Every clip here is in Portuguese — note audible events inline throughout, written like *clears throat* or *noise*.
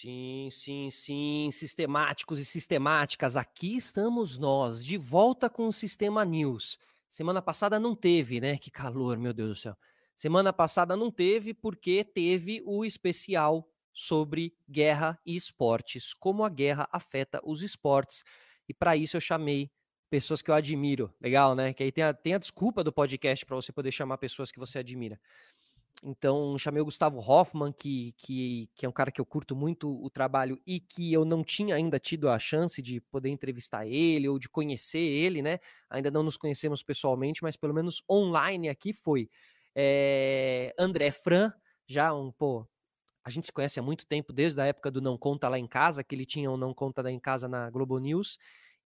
Sim, sim, sim, sistemáticos e sistemáticas. Aqui estamos nós, de volta com o Sistema News. Semana passada não teve, né? Que calor, meu Deus do céu. Semana passada não teve porque teve o especial sobre guerra e esportes, como a guerra afeta os esportes. E para isso eu chamei pessoas que eu admiro. Legal, né? Que aí tem a, tem a desculpa do podcast para você poder chamar pessoas que você admira. Então, chamei o Gustavo Hoffman, que, que, que é um cara que eu curto muito o trabalho e que eu não tinha ainda tido a chance de poder entrevistar ele ou de conhecer ele, né? Ainda não nos conhecemos pessoalmente, mas pelo menos online aqui foi. É, André Fran, já um, pô, a gente se conhece há muito tempo, desde a época do Não Conta Lá em Casa, que ele tinha o Não Conta Lá em Casa na Globo News,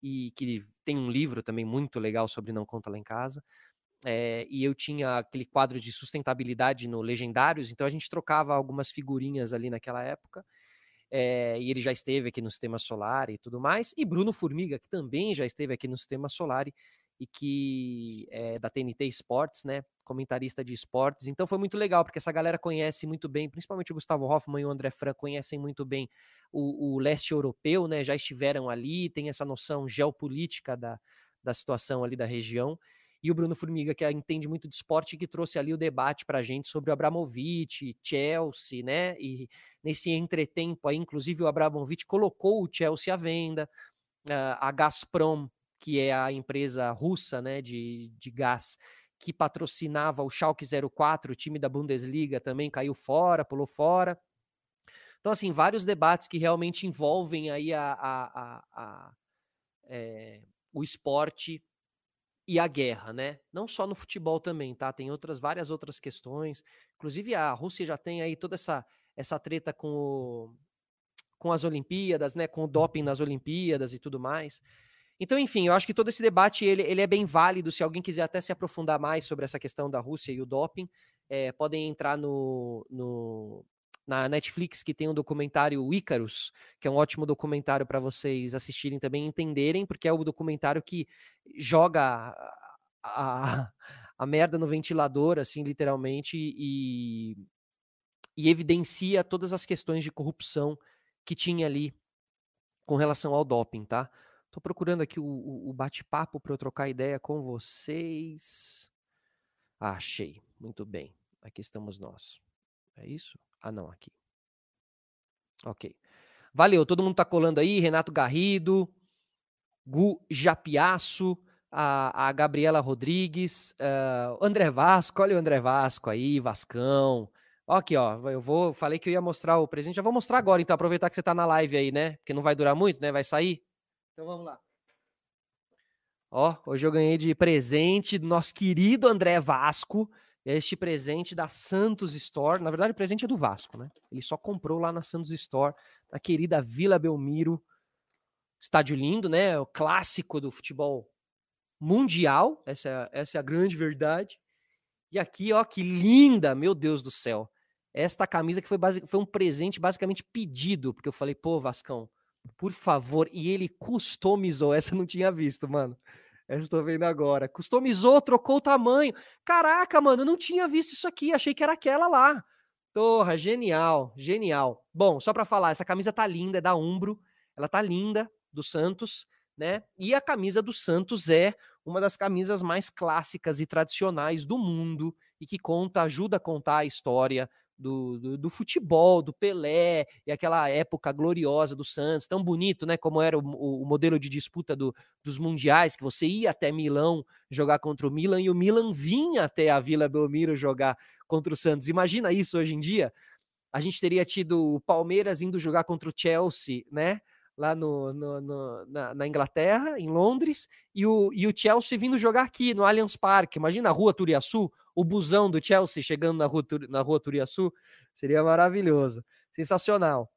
e que tem um livro também muito legal sobre Não Conta Lá em Casa é, e eu tinha aquele quadro de sustentabilidade no Legendários, então a gente trocava algumas figurinhas ali naquela época. É, e ele já esteve aqui no Sistema Solar e tudo mais. E Bruno Formiga, que também já esteve aqui no Sistema Solar e que é da TNT Esportes, né? Comentarista de esportes. Então foi muito legal, porque essa galera conhece muito bem, principalmente o Gustavo Hoffman e o André Fran conhecem muito bem o, o leste europeu, né? Já estiveram ali, tem essa noção geopolítica da, da situação ali da região e o Bruno Formiga, que entende muito de esporte, que trouxe ali o debate para a gente sobre o Abramovich, Chelsea, né? E nesse entretempo aí, inclusive, o Abramovich colocou o Chelsea à venda, a Gazprom, que é a empresa russa, né, de, de gás, que patrocinava o Schalke 04, o time da Bundesliga, também caiu fora, pulou fora. Então, assim, vários debates que realmente envolvem aí a, a, a, a é, o esporte e a guerra, né? Não só no futebol também, tá? Tem outras várias outras questões. Inclusive a Rússia já tem aí toda essa essa treta com o, com as Olimpíadas, né? Com o doping nas Olimpíadas e tudo mais. Então, enfim, eu acho que todo esse debate ele, ele é bem válido. Se alguém quiser até se aprofundar mais sobre essa questão da Rússia e o doping, é, podem entrar no, no, na Netflix que tem um documentário Icarus, que é um ótimo documentário para vocês assistirem também, entenderem, porque é o documentário que joga a, *laughs* a merda no ventilador, assim, literalmente, e, e evidencia todas as questões de corrupção que tinha ali com relação ao doping, tá? Tô procurando aqui o, o, bate-papo para eu trocar ideia com vocês. Ah, achei. Muito bem. Aqui estamos nós. É isso? Ah, não, aqui. Ok. Valeu, todo mundo tá colando aí. Renato Garrido, Gu Japiaço, a, a Gabriela Rodrigues, uh, André Vasco, olha o André Vasco aí, Vascão. Ó, aqui, ó, eu vou, falei que eu ia mostrar o presente, já vou mostrar agora, então, aproveitar que você tá na live aí, né? Porque não vai durar muito, né? Vai sair. Então vamos lá. Ó, hoje eu ganhei de presente do nosso querido André Vasco este presente da Santos Store. Na verdade, o presente é do Vasco, né? Ele só comprou lá na Santos Store, na querida Vila Belmiro. Estádio lindo, né? O clássico do futebol mundial. Essa, é, essa é a grande verdade. E aqui, ó, que linda, meu Deus do céu. Esta camisa que foi, foi um presente basicamente pedido, porque eu falei, pô, Vascão, por favor. E ele customizou, essa eu não tinha visto, mano. Estou vendo agora. Customizou, trocou o tamanho. Caraca, mano, eu não tinha visto isso aqui. Achei que era aquela lá. Porra, genial, genial. Bom, só para falar, essa camisa tá linda, é da Umbro. Ela tá linda, do Santos, né? E a camisa do Santos é uma das camisas mais clássicas e tradicionais do mundo e que conta, ajuda a contar a história do, do, do, futebol, do Pelé e aquela época gloriosa do Santos, tão bonito, né? Como era o, o modelo de disputa do, dos mundiais, que você ia até Milão jogar contra o Milan e o Milan vinha até a Vila Belmiro jogar contra o Santos. Imagina isso hoje em dia. A gente teria tido o Palmeiras indo jogar contra o Chelsea, né? Lá no, no, no na, na, Inglaterra, em Londres, e o, e o Chelsea vindo jogar aqui no Allianz Parque. Imagina a rua Turiaçu, o busão do Chelsea chegando na rua, na rua Turiaçu, seria maravilhoso, sensacional.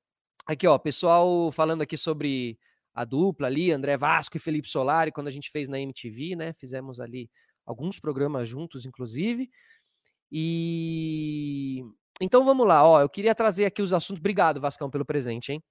Aqui, ó, pessoal falando aqui sobre a dupla ali, André Vasco e Felipe Solari, quando a gente fez na MTV, né? Fizemos ali alguns programas juntos, inclusive. E então vamos lá, ó. Eu queria trazer aqui os assuntos. Obrigado, Vascão, pelo presente, hein?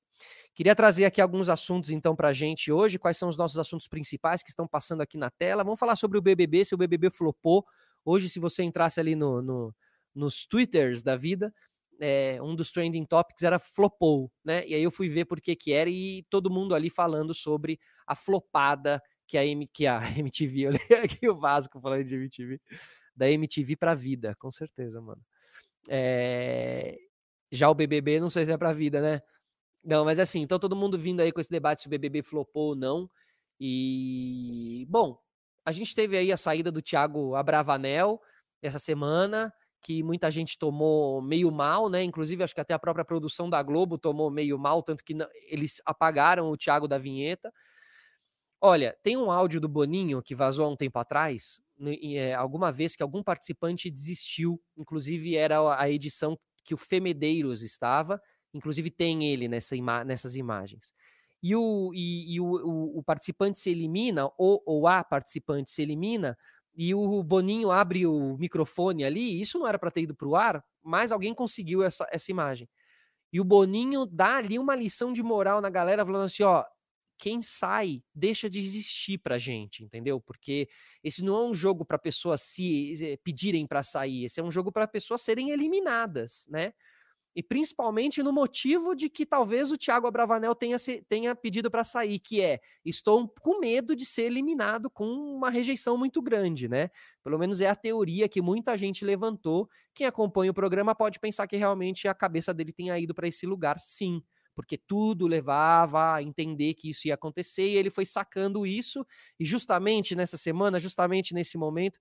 Queria trazer aqui alguns assuntos, então, para a gente hoje. Quais são os nossos assuntos principais que estão passando aqui na tela? Vamos falar sobre o BBB, se o BBB flopou. Hoje, se você entrasse ali no, no nos Twitters da vida, é, um dos trending topics era flopou, né? E aí eu fui ver por que que era e todo mundo ali falando sobre a flopada que a, M, que a *laughs* MTV, eu li aqui o Vasco falando de MTV, da MTV pra vida, com certeza, mano. É, já o BBB, não sei se é pra vida, né? Não, mas assim, então todo mundo vindo aí com esse debate se o BBB flopou ou não. E, bom, a gente teve aí a saída do Thiago Abravanel essa semana, que muita gente tomou meio mal, né? Inclusive, acho que até a própria produção da Globo tomou meio mal, tanto que eles apagaram o Thiago da vinheta. Olha, tem um áudio do Boninho que vazou há um tempo atrás, é, alguma vez que algum participante desistiu, inclusive era a edição que o Femedeiros estava, inclusive tem ele nessa ima nessas imagens. E, o, e, e o, o, o, participante se elimina, ou, ou a participante se elimina, e o Boninho abre o microfone ali, isso não era para ter ido para o ar, mas alguém conseguiu essa, essa imagem. E o Boninho dá ali uma lição de moral na galera, falando assim: ó, quem sai deixa de existir pra gente, entendeu? Porque esse não é um jogo para pessoas se eh, pedirem para sair, esse é um jogo para pessoas serem eliminadas, né? E principalmente no motivo de que talvez o Thiago Abravanel tenha, tenha pedido para sair, que é: estou com medo de ser eliminado com uma rejeição muito grande, né? Pelo menos é a teoria que muita gente levantou. Quem acompanha o programa pode pensar que realmente a cabeça dele tenha ido para esse lugar, sim porque tudo levava a entender que isso ia acontecer e ele foi sacando isso e justamente nessa semana, justamente nesse momento,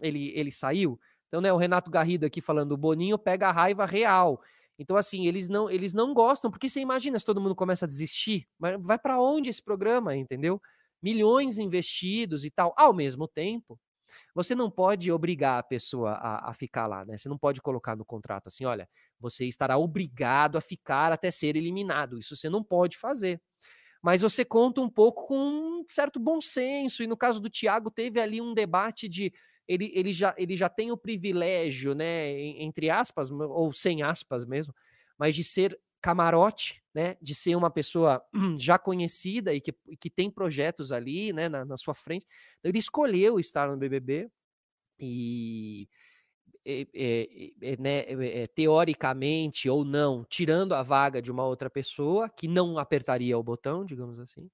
ele, ele saiu. Então, né, o Renato Garrido aqui falando, o Boninho pega a raiva real. Então, assim, eles não, eles não gostam, porque você imagina se todo mundo começa a desistir, mas vai para onde esse programa, entendeu? Milhões investidos e tal. Ao mesmo tempo, você não pode obrigar a pessoa a, a, ficar lá, né? Você não pode colocar no contrato assim, olha, você estará obrigado a ficar até ser eliminado. Isso você não pode fazer. Mas você conta um pouco com um certo bom senso, e no caso do Tiago, teve ali um debate de. Ele, ele, já, ele já tem o privilégio, né, entre aspas, ou sem aspas mesmo, mas de ser camarote, né, de ser uma pessoa *clears throat* já conhecida e que, que tem projetos ali, né, na, na sua frente. Então, ele escolheu estar no BBB e né, teoricamente ou não, tirando a vaga de uma outra pessoa que não apertaria o botão, digamos assim,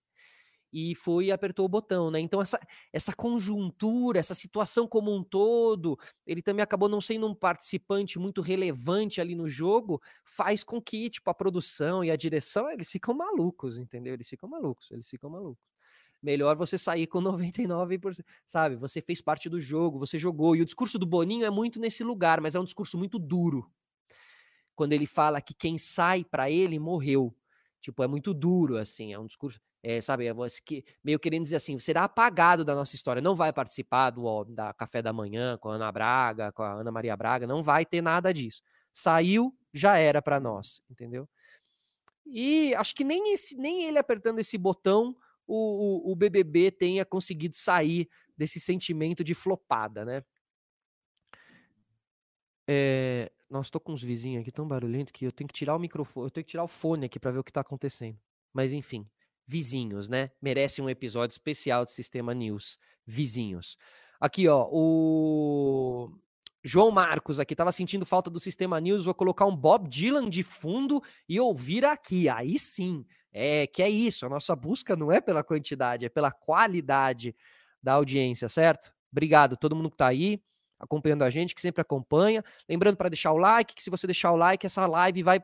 e foi e apertou o botão, né? Então essa, essa conjuntura, essa situação como um todo, ele também acabou não sendo um participante muito relevante ali no jogo, faz com que, tipo, a produção e a direção, eles ficam malucos, entendeu? Eles ficam malucos, eles ficam malucos. Melhor você sair com *laughs* 99%, sabe? Você fez parte do jogo, você jogou. E o discurso do Boninho é muito nesse lugar, mas é um discurso muito duro. Quando ele fala que quem sai para ele morreu. Tipo, é muito duro, assim, é um discurso é, sabe, que, meio querendo dizer assim, será apagado da nossa história, não vai participar do da café da manhã com a Ana Braga, com a Ana Maria Braga, não vai ter nada disso. Saiu, já era para nós, entendeu? E acho que nem, esse, nem ele apertando esse botão, o, o, o BBB tenha conseguido sair desse sentimento de flopada, né? É, nossa, tô com uns vizinhos aqui tão barulhento que eu tenho que tirar o microfone, eu tenho que tirar o fone aqui para ver o que tá acontecendo. Mas enfim, vizinhos, né? Merece um episódio especial de Sistema News. Vizinhos. Aqui, ó, o João Marcos aqui tava sentindo falta do Sistema News, vou colocar um Bob Dylan de fundo e ouvir aqui. Aí sim. É que é isso, a nossa busca não é pela quantidade, é pela qualidade da audiência, certo? Obrigado todo mundo que tá aí acompanhando a gente, que sempre acompanha. Lembrando para deixar o like, que se você deixar o like, essa live vai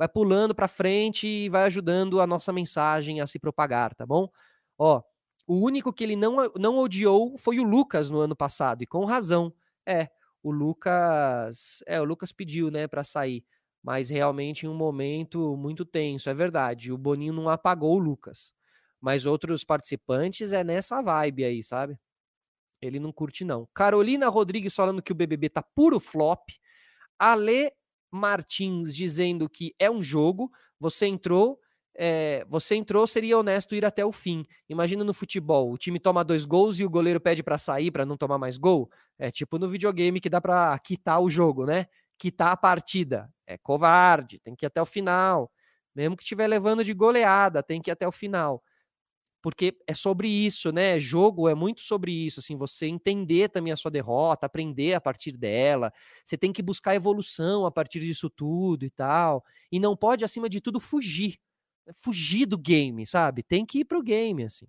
vai pulando para frente e vai ajudando a nossa mensagem a se propagar, tá bom? Ó, o único que ele não, não odiou foi o Lucas no ano passado, e com razão. É, o Lucas, é, o Lucas pediu, né, para sair, mas realmente em um momento muito tenso, é verdade. O Boninho não apagou o Lucas. Mas outros participantes é nessa vibe aí, sabe? Ele não curte não. Carolina Rodrigues falando que o BBB tá puro flop. Ale Martins dizendo que é um jogo, você entrou, é, você entrou, seria honesto ir até o fim. Imagina no futebol, o time toma dois gols e o goleiro pede para sair para não tomar mais gol. É tipo no videogame que dá para quitar o jogo, né? Quitar a partida. É covarde, tem que ir até o final. Mesmo que estiver levando de goleada, tem que ir até o final. Porque é sobre isso, né? Jogo é muito sobre isso, assim, você entender também a sua derrota, aprender a partir dela. Você tem que buscar evolução a partir disso tudo e tal. E não pode, acima de tudo, fugir. Fugir do game, sabe? Tem que ir pro game, assim.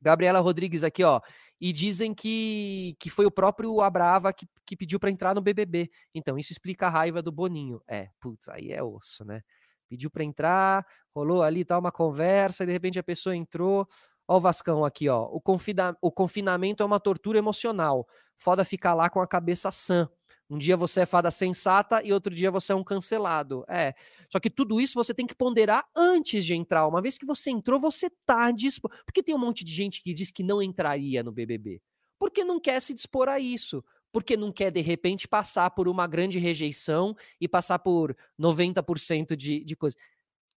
Gabriela Rodrigues aqui, ó. E dizem que, que foi o próprio Abrava que, que pediu para entrar no BBB. Então, isso explica a raiva do Boninho. É, putz, aí é osso, né? Pediu para entrar, rolou ali tal uma conversa, e de repente a pessoa entrou. Ó o Vascão aqui, ó. O, confina o confinamento é uma tortura emocional. Foda ficar lá com a cabeça sã. Um dia você é fada sensata e outro dia você é um cancelado. É. Só que tudo isso você tem que ponderar antes de entrar. Uma vez que você entrou, você tá disposto. Porque tem um monte de gente que diz que não entraria no BBB. Porque não quer se dispor a isso. Porque não quer, de repente, passar por uma grande rejeição e passar por 90% de, de coisa.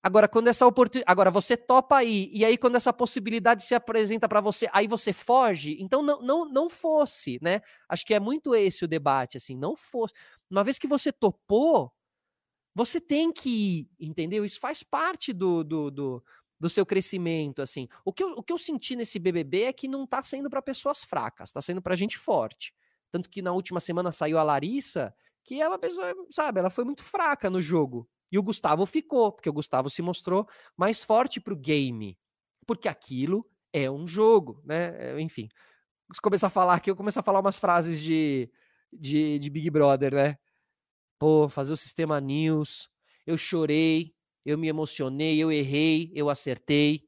Agora, quando essa oportunidade. Agora, você topa aí, e aí, quando essa possibilidade se apresenta para você, aí você foge, então não, não, não fosse, né? Acho que é muito esse o debate, assim, não fosse. Uma vez que você topou, você tem que ir, entendeu? Isso faz parte do, do, do, do seu crescimento, assim. O que, eu, o que eu senti nesse BBB é que não tá sendo para pessoas fracas, tá sendo para gente forte. Tanto que na última semana saiu a Larissa, que é uma pessoa, sabe, ela foi muito fraca no jogo. E o Gustavo ficou, porque o Gustavo se mostrou mais forte para o game. Porque aquilo é um jogo, né? Eh, enfim. Se começar a falar aqui, eu começo a falar umas frases de, de, de Big Brother, né? Pô, fazer o sistema news. Eu chorei, eu me emocionei, eu errei, eu acertei.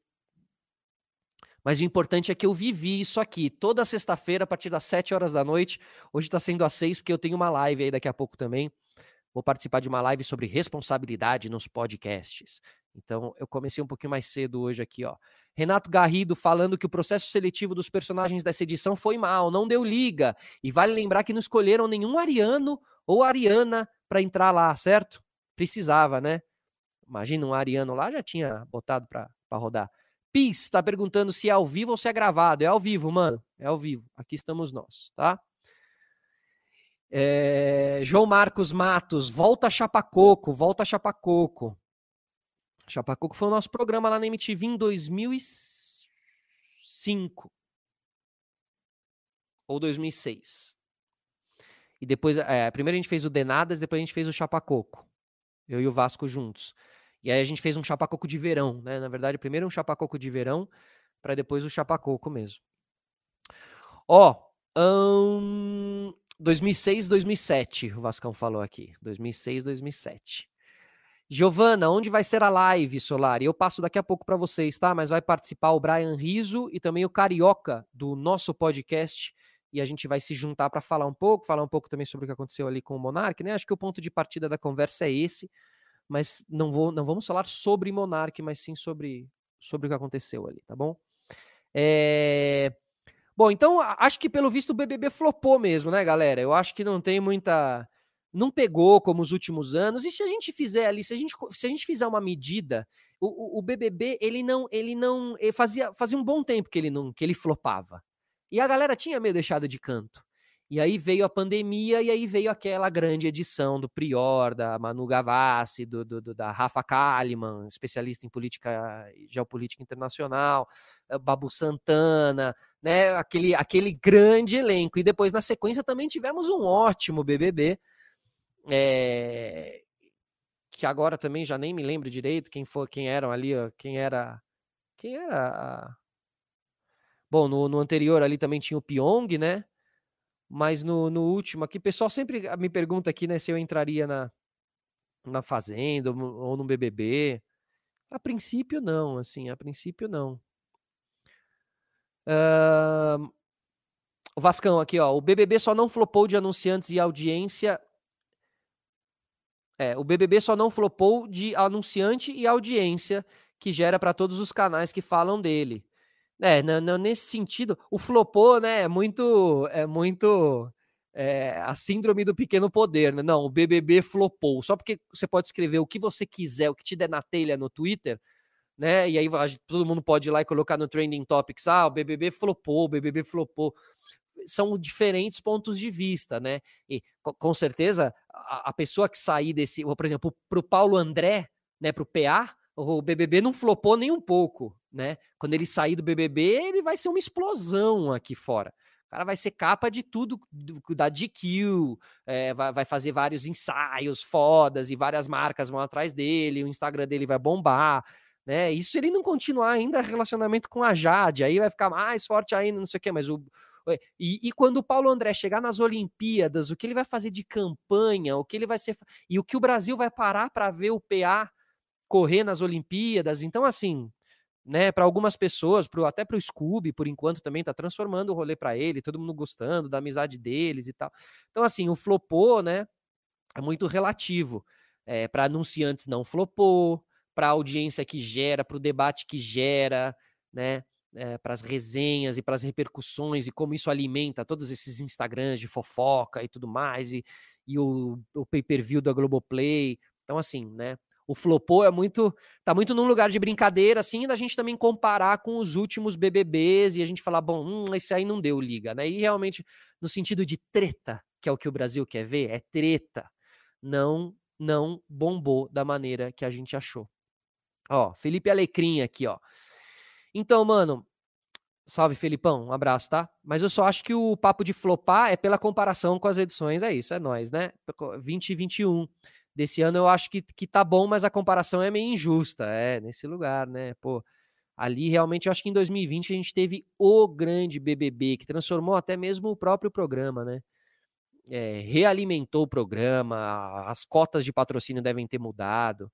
Mas o importante é que eu vivi isso aqui toda sexta-feira, a partir das 7 horas da noite. Hoje está sendo às 6, porque eu tenho uma live aí daqui a pouco também vou participar de uma live sobre responsabilidade nos podcasts. Então, eu comecei um pouquinho mais cedo hoje aqui, ó. Renato Garrido falando que o processo seletivo dos personagens dessa edição foi mal, não deu liga. E vale lembrar que não escolheram nenhum ariano ou ariana para entrar lá, certo? Precisava, né? Imagina um ariano lá já tinha botado para rodar. Pis está perguntando se é ao vivo ou se é gravado. É ao vivo, mano. É ao vivo. Aqui estamos nós, tá? É, João Marcos Matos, volta a Chapacoco, volta a Chapacoco. Chapacoco foi o nosso programa lá na MTV em 2005 ou 2006. E depois, é, primeiro a gente fez o Denadas, depois a gente fez o Chapacoco. Eu e o Vasco juntos. E aí a gente fez um chapacoco de verão, né? Na verdade, primeiro um chapacoco de verão, para depois o chapacoco mesmo. Ó, hum, 2006, 2007, o Vascão falou aqui. 2006, 2007. Giovana, onde vai ser a live, Solar? Eu passo daqui a pouco para vocês, tá? Mas vai participar o Brian Riso e também o Carioca do nosso podcast. E a gente vai se juntar para falar um pouco, falar um pouco também sobre o que aconteceu ali com o Monark, né? Acho que o ponto de partida da conversa é esse, mas não, vou, não vamos falar sobre Monark, mas sim sobre, sobre o que aconteceu ali, tá bom? É... Bom, então acho que pelo visto o BBB flopou mesmo, né, galera? Eu acho que não tem muita. Não pegou como os últimos anos. E se a gente fizer ali, se a gente, se a gente fizer uma medida, o, o, o BBB ele não, ele não, ele fazia, fazia um bom tempo que ele não, que ele flopava. E a galera tinha meio deixado de canto. E aí veio a pandemia, e aí veio aquela grande edição do Prior, da Manu Gavassi, do, do, do da Rafa Kalimann, especialista em política geopolítica internacional, eh, Babu Santana, né? Aquele, aquele grande elenco. E depois, na sequência, também tivemos um ótimo BBB. É, eh, que agora também já nem me lembro direito quem foi, quem eram ali, quem era. Quem era. Bom, no, no anterior ali também tinha o Pyong, né? Mas no, no último aqui, o pessoal sempre me pergunta aqui, né, se eu entraria na, na Fazenda ou, ou no BBB. A princípio, não, assim, a princípio, não. Uh, o Vascão aqui, ó. O BBB só não flopou de anunciantes e audiência. É, o BBB só não flopou de anunciante e audiência que gera para todos os canais que falam dele. É, não, não, nesse sentido, o flopou, né? É muito. É muito. É, a síndrome do pequeno poder, né? Não, o BBB flopou. Só porque você pode escrever o que você quiser, o que te der na telha no Twitter, né? E aí todo mundo pode ir lá e colocar no Trending Topics: ah, o BBB flopou, o BBB flopou. São diferentes pontos de vista, né? E com certeza a, a pessoa que sair desse, por exemplo, para o Paulo André, né, para o PA, o BBB não flopou nem um pouco, né? Quando ele sair do BBB, ele vai ser uma explosão aqui fora. O cara vai ser capa de tudo da GQ, é, vai, vai, fazer vários ensaios fodas e várias marcas vão atrás dele, o Instagram dele vai bombar, né? Isso se ele não continuar ainda relacionamento com a Jade, aí vai ficar mais forte ainda, não sei o quê, mas o. E, e quando o Paulo André chegar nas Olimpíadas, o que ele vai fazer de campanha, o que ele vai ser. E o que o Brasil vai parar para ver o PA correr nas Olimpíadas. Então, assim, né, para algumas pessoas, pro, até para o Scooby, por enquanto, também está transformando o rolê para ele, todo mundo gostando da amizade deles e tal. Então, assim, o flopou, né, é muito relativo. É, para anunciantes não flopou, para a audiência que gera, para o debate que gera, né, é, para as resenhas e para as repercussões e como isso alimenta todos esses Instagrams de fofoca e tudo mais, e, e o, o pay-per-view da Globoplay. Então, assim, né, o flopou é muito. tá muito num lugar de brincadeira, assim, da gente também comparar com os últimos BBBs e a gente falar, bom, hum, esse aí não deu liga, né? E realmente, no sentido de treta, que é o que o Brasil quer ver, é treta. Não, não bombou da maneira que a gente achou. Ó, Felipe Alecrim aqui, ó. Então, mano, salve Felipão, um abraço, tá? Mas eu só acho que o papo de flopar é pela comparação com as edições, é isso, é nós, né? 2021 desse ano eu acho que, que tá bom, mas a comparação é meio injusta, é, nesse lugar, né? Pô, ali realmente eu acho que em 2020 a gente teve o grande BBB, que transformou até mesmo o próprio programa, né? É, realimentou o programa, as cotas de patrocínio devem ter mudado.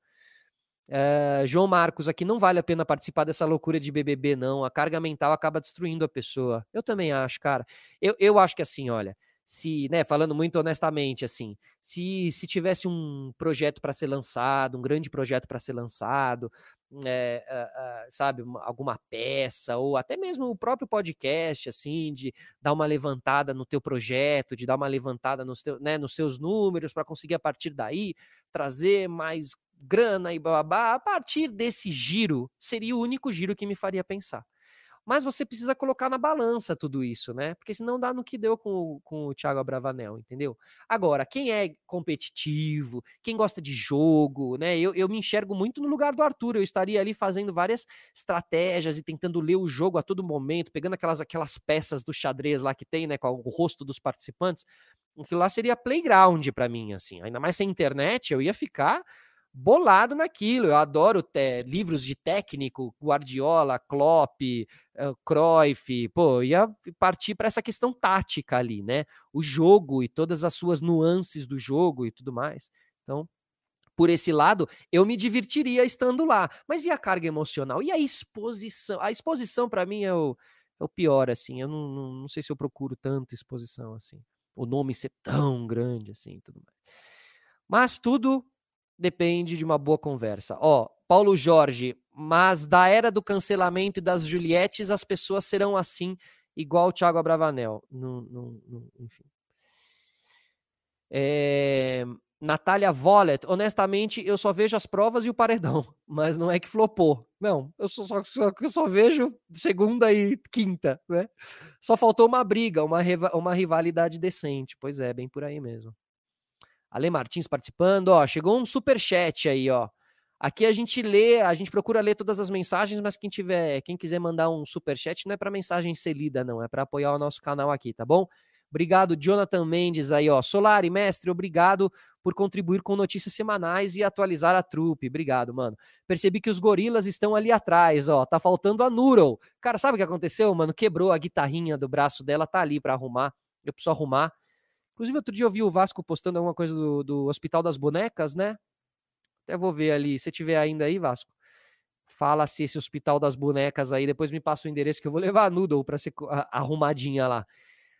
É, João Marcos aqui, não vale a pena participar dessa loucura de BBB, não. A carga mental acaba destruindo a pessoa. Eu também acho, cara. Eu, eu acho que assim, olha, se, né, falando muito honestamente, assim, se, se tivesse um projeto para ser lançado, um grande projeto para ser lançado, é, sabe, uma, alguma peça, ou até mesmo o próprio podcast, assim, de dar uma levantada no teu projeto, de dar uma levantada nos, teu, né, nos seus números, para conseguir a partir daí trazer mais grana e babá, a partir desse giro, seria o único giro que me faria pensar. Mas você precisa colocar na balança tudo isso, né? Porque senão dá no que deu com, o, com o Thiago Abravanel, entendeu? Agora, quem é competitivo, quem gosta de jogo, né? Eu, eu me enxergo muito no lugar do Arthur. Eu estaria ali fazendo várias estratégias e tentando ler o jogo a todo momento, pegando aquelas, aquelas peças do xadrez lá que tem, né? Com o rosto dos participantes. Aquilo lá seria playground para mim, assim. Ainda mais sem internet, eu ia ficar bolado naquilo. Eu adoro te, livros de técnico, Guardiola, Klopp, uh, Cruyff. Pô, ia partir para essa questão tática ali, né? O jogo e todas as suas nuances do jogo e tudo mais. Então, por esse lado, eu me divertiria estando lá. Mas e a carga emocional? E a exposição? A exposição, para mim, é o, é o pior, assim. Eu não, não, não sei se eu procuro tanta exposição assim. O nome ser tão grande assim tudo mais. Mas tudo depende de uma boa conversa. Ó, Paulo Jorge, mas da era do cancelamento e das Julietes, as pessoas serão assim, igual o Thiago Abravanel. No, no, no, enfim. É, Natália Volet, honestamente, eu só vejo as provas e o paredão, *laughs* mas não é que flopou. Não, eu só, só, só, eu só vejo segunda e quinta, né? Só faltou uma briga, uma, uma rivalidade decente. Pois é, bem por aí mesmo. Ale Martins participando, ó, chegou um super chat aí, ó. Aqui a gente lê, a gente procura ler todas as mensagens, mas quem tiver, quem quiser mandar um super chat não é para mensagem ser lida, não, é para apoiar o nosso canal aqui, tá bom? Obrigado, Jonathan Mendes aí, ó. Solari, mestre, obrigado por contribuir com notícias semanais e atualizar a trupe. Obrigado, mano. Percebi que os gorilas estão ali atrás, ó. Tá faltando a Nuro. Cara, sabe o que aconteceu, mano? Quebrou a guitarrinha do braço dela, tá ali para arrumar. Eu preciso arrumar. Inclusive, outro dia eu vi o Vasco postando alguma coisa do, do Hospital das Bonecas, né? Até vou ver ali. Se tiver ainda aí, Vasco, fala se esse Hospital das Bonecas aí. Depois me passa o endereço que eu vou *laughs* levar a Noodle para ser arrumadinha lá.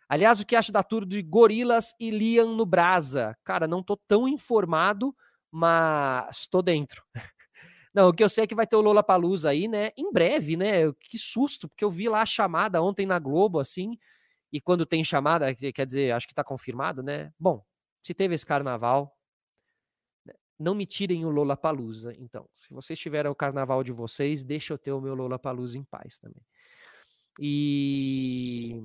Aliás, o que acha da tour de Gorilas e Liam no Brasa? Cara, não tô tão informado, mas tô dentro. *laughs* Não, o que eu sei é que vai ter o Lola Palusa aí, né? Em breve, né? Que susto, porque eu vi lá a chamada ontem na Globo, assim. E quando tem chamada, quer dizer, acho que está confirmado, né? Bom, se teve esse carnaval, né, não me tirem o Lola Palusa. Então, se vocês tiverem o carnaval de vocês, deixa eu ter o meu Lola Palusa em paz também. E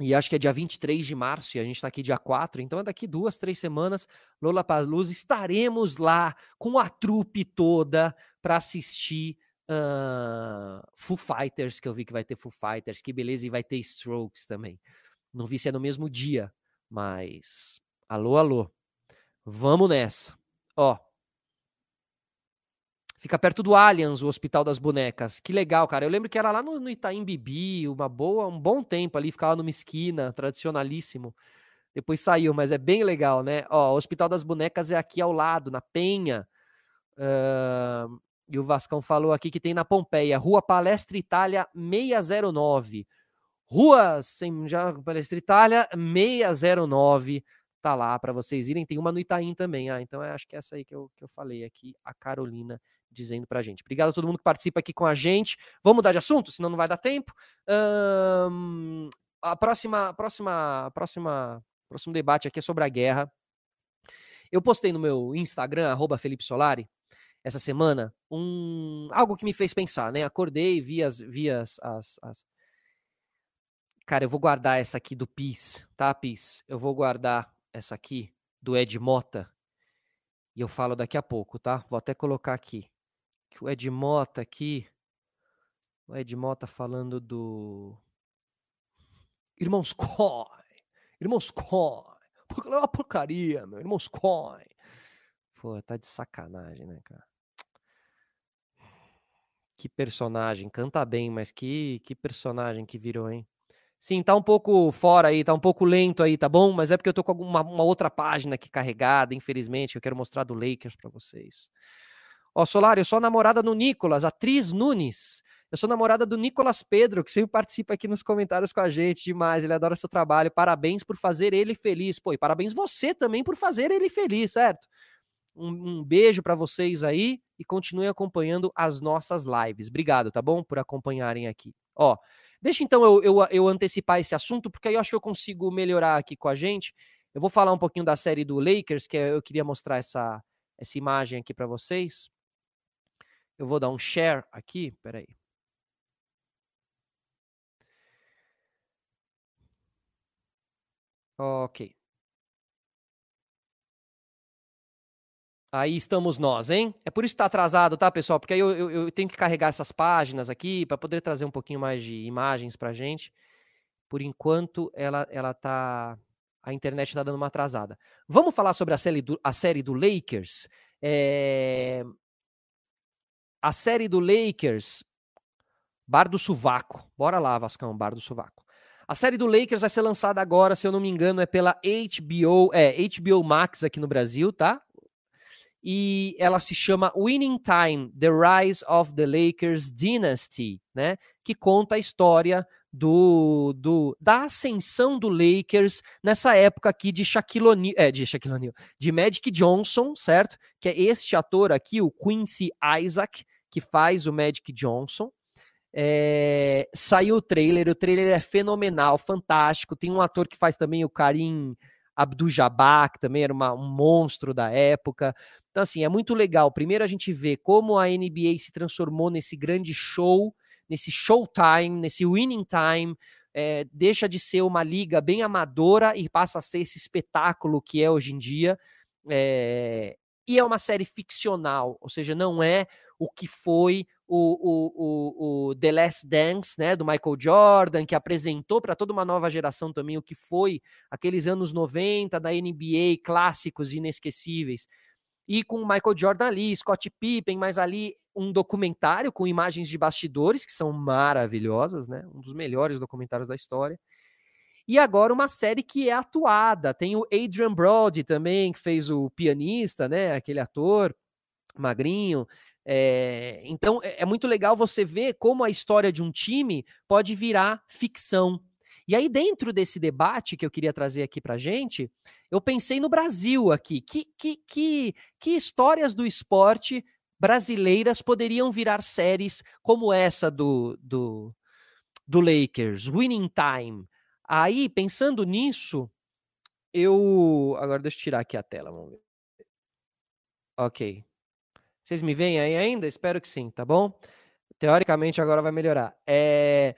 e acho que é dia 23 de março, e a gente está aqui dia 4, então é daqui duas, três semanas, Lola Palusa, estaremos lá com a trupe toda para assistir Uh, Foo Fighters, que eu vi que vai ter Foo Fighters, que beleza, e vai ter Strokes também. Não vi se é no mesmo dia, mas. Alô, alô. Vamos nessa. Ó. Fica perto do Allianz, o Hospital das Bonecas. Que legal, cara. Eu lembro que era lá no, no Itaim Bibi, uma boa, um bom tempo ali, ficava numa esquina, tradicionalíssimo. Depois saiu, mas é bem legal, né? Ó, o Hospital das Bonecas é aqui ao lado, na Penha. Uh, e o Vascão falou aqui que tem na Pompeia, Rua Palestra Itália 609. Rua sem já Palestra Itália 609 tá lá para vocês irem. Tem uma no Itaim também. Ah, então acho que é essa aí que eu, que eu falei aqui, a Carolina dizendo pra gente. Obrigado a todo mundo que participa aqui com a gente. Vamos mudar de assunto, senão não vai dar tempo. Um, a próxima, próxima, próxima, próximo debate aqui é sobre a guerra. Eu postei no meu Instagram, arroba Felipe Solari, essa semana um algo que me fez pensar, né? Acordei, vi as, vi as, as, as... Cara, eu vou guardar essa aqui do PIS, tá, PIS? Eu vou guardar essa aqui do Ed Mota e eu falo daqui a pouco, tá? Vou até colocar aqui o Ed Mota aqui, o Ed Mota falando do Irmãos Coy, Irmãos porque é uma porcaria, meu, Irmãos Coy. Pô, tá de sacanagem, né, cara? Que personagem, canta bem, mas que, que personagem que virou, hein? Sim, tá um pouco fora aí, tá um pouco lento aí, tá bom? Mas é porque eu tô com alguma, uma outra página aqui carregada, infelizmente, que eu quero mostrar do Lakers para vocês. Ó, Solar, eu sou namorada do Nicolas, atriz Nunes. Eu sou namorada do Nicolas Pedro, que sempre participa aqui nos comentários com a gente demais. Ele adora seu trabalho. Parabéns por fazer ele feliz. Pô, e parabéns você também por fazer ele feliz, certo? Um, um beijo para vocês aí e continuem acompanhando as nossas lives. Obrigado, tá bom? Por acompanharem aqui. Ó, deixa então eu, eu, eu antecipar esse assunto, porque aí eu acho que eu consigo melhorar aqui com a gente. Eu vou falar um pouquinho da série do Lakers, que eu queria mostrar essa, essa imagem aqui para vocês. Eu vou dar um share aqui, peraí. Ok. Aí estamos nós, hein? É por isso que está atrasado, tá, pessoal? Porque aí eu, eu, eu tenho que carregar essas páginas aqui para poder trazer um pouquinho mais de imagens para gente. Por enquanto, ela, ela tá. A internet está dando uma atrasada. Vamos falar sobre a série do, a série do Lakers. É... A série do Lakers. Bar do Suvaco. Bora lá, Vascão, Bar do Suvaco. A série do Lakers vai ser lançada agora, se eu não me engano, é pela HBO, é HBO Max aqui no Brasil, tá? E ela se chama Winning Time: The Rise of the Lakers Dynasty, né? Que conta a história do, do da ascensão do Lakers nessa época aqui de Shaquille O'Neal, é, de Shaquille O'Neal, de Magic Johnson, certo? Que é este ator aqui, o Quincy Isaac, que faz o Magic Johnson. É, saiu o trailer, o trailer é fenomenal, fantástico. Tem um ator que faz também o Karim Abdul-Jabbar, que também era uma, um monstro da época. Então, assim, é muito legal. Primeiro a gente vê como a NBA se transformou nesse grande show, nesse showtime, nesse winning time. É, deixa de ser uma liga bem amadora e passa a ser esse espetáculo que é hoje em dia. É, e é uma série ficcional, ou seja, não é o que foi o, o, o, o, The Last Dance, né, do Michael Jordan, que apresentou para toda uma nova geração também o que foi aqueles anos 90 da NBA, clássicos inesquecíveis e com Michael Jordan ali, Scott Pippen, mas ali um documentário com imagens de bastidores que são maravilhosas, né? Um dos melhores documentários da história. E agora uma série que é atuada. Tem o Adrian Brody também, que fez o pianista, né? Aquele ator magrinho. É, então é, é muito legal você ver como a história de um time pode virar ficção. E aí, dentro desse debate que eu queria trazer aqui para gente, eu pensei no Brasil aqui. Que, que, que, que histórias do esporte brasileiras poderiam virar séries como essa do, do, do Lakers, Winning Time? Aí, pensando nisso, eu. Agora deixa eu tirar aqui a tela, vamos ver. Ok. Vocês me veem aí ainda? Espero que sim, tá bom? Teoricamente agora vai melhorar. É